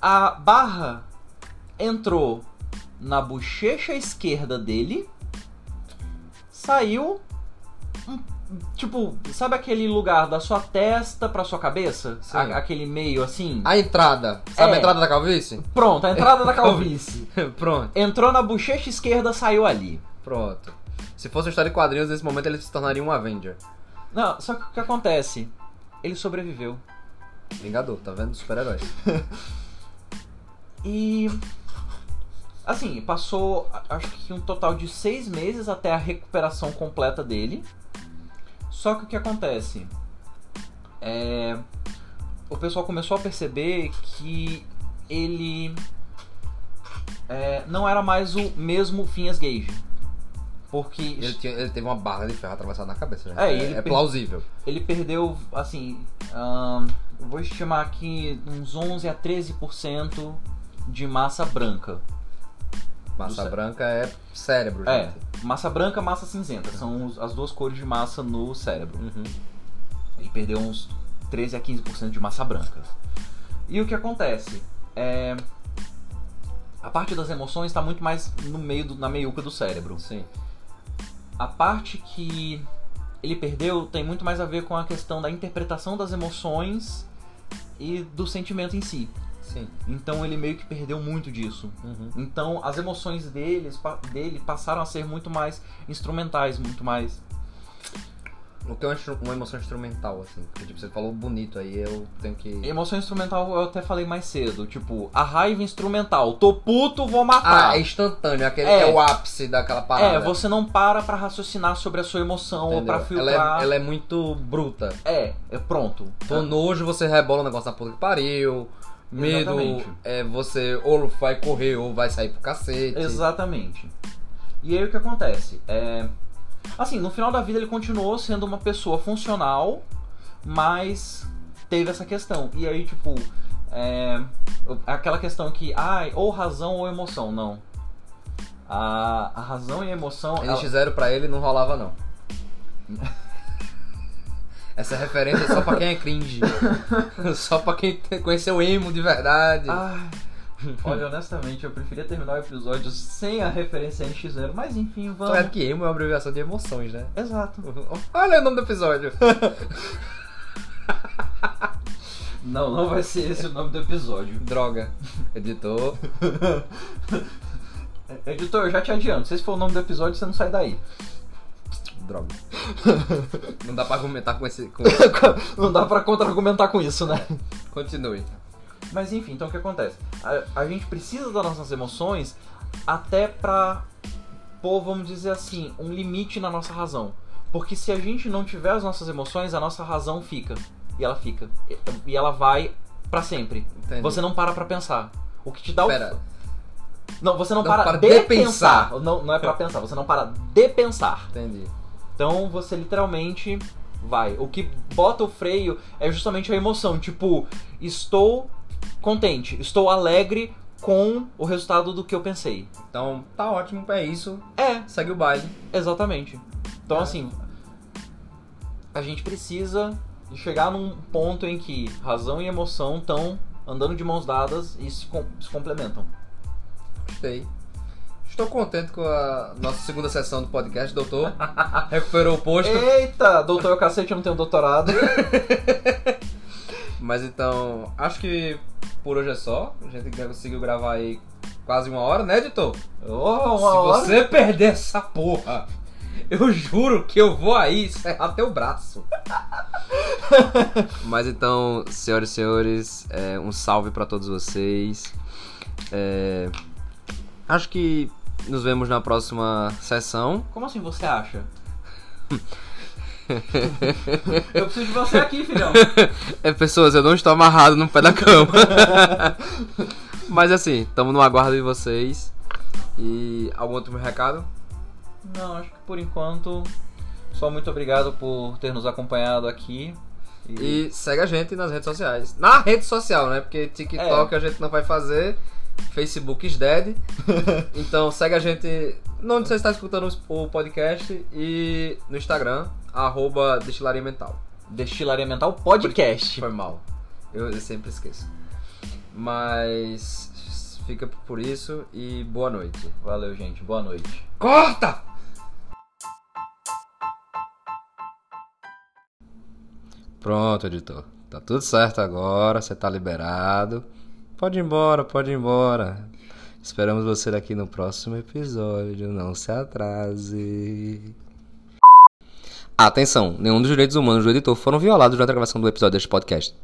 a barra entrou na bochecha esquerda dele, saiu. um- tipo, sabe aquele lugar da sua testa pra sua cabeça? A- aquele meio assim? A entrada. Sabe É. a entrada da calvície? Pronto, a entrada da calvície. Pronto. Entrou na bochecha esquerda, saiu ali. Pronto. Se fosse uma história de quadrinhos, nesse momento ele se tornaria um Avenger. Não, só que o que acontece? Ele sobreviveu. Vingador, tá vendo? Super-herói. E. Assim, passou acho que um total de seis meses até a recuperação completa dele. Só que o que acontece? É. O pessoal começou a perceber que ele. é, não era mais o mesmo Finhas Gage. Porque Ele, tinha- ele teve uma barra de ferro atravessada na cabeça, gente. É, É, ele é per- plausível. ele perdeu, assim, eu vou estimar aqui uns 11 a 13% de massa branca. Massa branca é cérebro, É, gente. massa branca, massa cinzenta, são os- as duas cores de massa no cérebro. Uhum. Ele perdeu uns 13 a 15% de massa branca. E o que acontece? É, a parte das emoções está muito mais no meio do, na meiuca do cérebro. Sim. A parte que ele perdeu tem muito mais a ver com a questão da interpretação das emoções e do sentimento em si. Sim. Então ele meio que perdeu muito disso. Uhum. Então as emoções deles, dele passaram a ser muito mais instrumentais, muito mais. O que é uma, uma emoção instrumental, assim? Porque, tipo, você falou bonito aí, eu tenho que. Emoção instrumental eu até falei mais cedo. Tipo, a raiva instrumental. Tô puto, vou matar. Ah, é instantâneo, aquele, É. é. o ápice daquela parada. É, você não para pra raciocinar sobre a sua emoção ou pra Entendeu? ela, filtrar. é, ela é muito bruta. é... é, pronto. Tô nojo, você rebola o negócio na puta que pariu. Medo, Exatamente. é você ou vai correr ou vai sair pro cacete. Exatamente. E aí o que acontece? É. Assim, no final da vida ele continuou sendo uma pessoa funcional, mas teve essa questão. E aí, tipo, é. Aquela questão que, ai, ou razão ou emoção. Não. A, a razão e a emoção. Eles ela- fizeram pra ele não rolava, não. Essa referência é só pra quem é cringe. só pra quem conheceu emo de verdade. Ai, olha, honestamente, eu preferia terminar o episódio sem a referência NX0, mas enfim, vamos. é que emo é uma abreviação de emoções, né? Exato. Olha o nome do episódio. Não, não vai ser esse o nome do episódio. Droga. Editor. Editor, eu já te adianto, se esse for o nome do episódio, você não sai daí. Droga. Não dá pra argumentar com esse. Com... não dá pra contra-argumentar com isso, né? Continue. Mas enfim, então o que acontece? A, a gente precisa das nossas emoções até pra pôr, vamos dizer assim, um limite na nossa razão. Porque se a gente não tiver as nossas emoções, a nossa razão fica. E ela fica. E- ela vai pra sempre. Entendi. Você não para pra pensar. O que te dá o. Pera, Não, você não, Não para, para de de pensar. pensar. Não, não é pra pensar, você não para de pensar. entendi. Então você literalmente vai. O que bota o freio é justamente a emoção. Tipo, estou contente, estou alegre com o resultado do que eu pensei. Então, tá ótimo, é isso. É, Segue o baile. exatamente. Então É. assim, a gente precisa chegar num ponto em que razão e emoção estão andando de mãos dadas e se, com- se complementam. Gostei. Estou contente com a nossa segunda sessão do podcast, doutor. Recuperou o posto. Eita, doutor o cacete, eu não tenho doutorado. Mas então, acho que por hoje é só. A gente conseguiu gravar aí quase uma hora, né, editor? Oh, uma Se hora. você perder essa porra, eu juro que eu vou aí serrar teu braço. Mas então, senhoras e senhores, é, um salve pra todos vocês. É, acho que nos vemos na próxima sessão. Como assim você acha? eu preciso de você aqui, filhão. É, pessoas, eu não estou amarrado no pé da cama. Mas assim, estamos no aguardo de vocês. E algum outro recado? Não, acho que por enquanto, só muito obrigado por ter nos acompanhado aqui. E segue a gente nas redes sociais. Na rede social, né? Porque TikTok a gente não vai fazer. Facebook is dead. então segue a gente onde você está escutando o podcast e no Instagram, arroba Destilaria Mental. Destilaria Mental Podcast. Foi mal. Eu, eu sempre esqueço. Mas fica por isso e boa noite. Valeu, gente. Boa noite. Corta! Pronto, editor. Tá tudo certo agora, você tá liberado. Pode ir embora, pode ir embora. Esperamos você aqui no próximo episódio, não se atrase. Atenção, nenhum dos direitos humanos do editor foram violados durante a gravação do episódio deste podcast.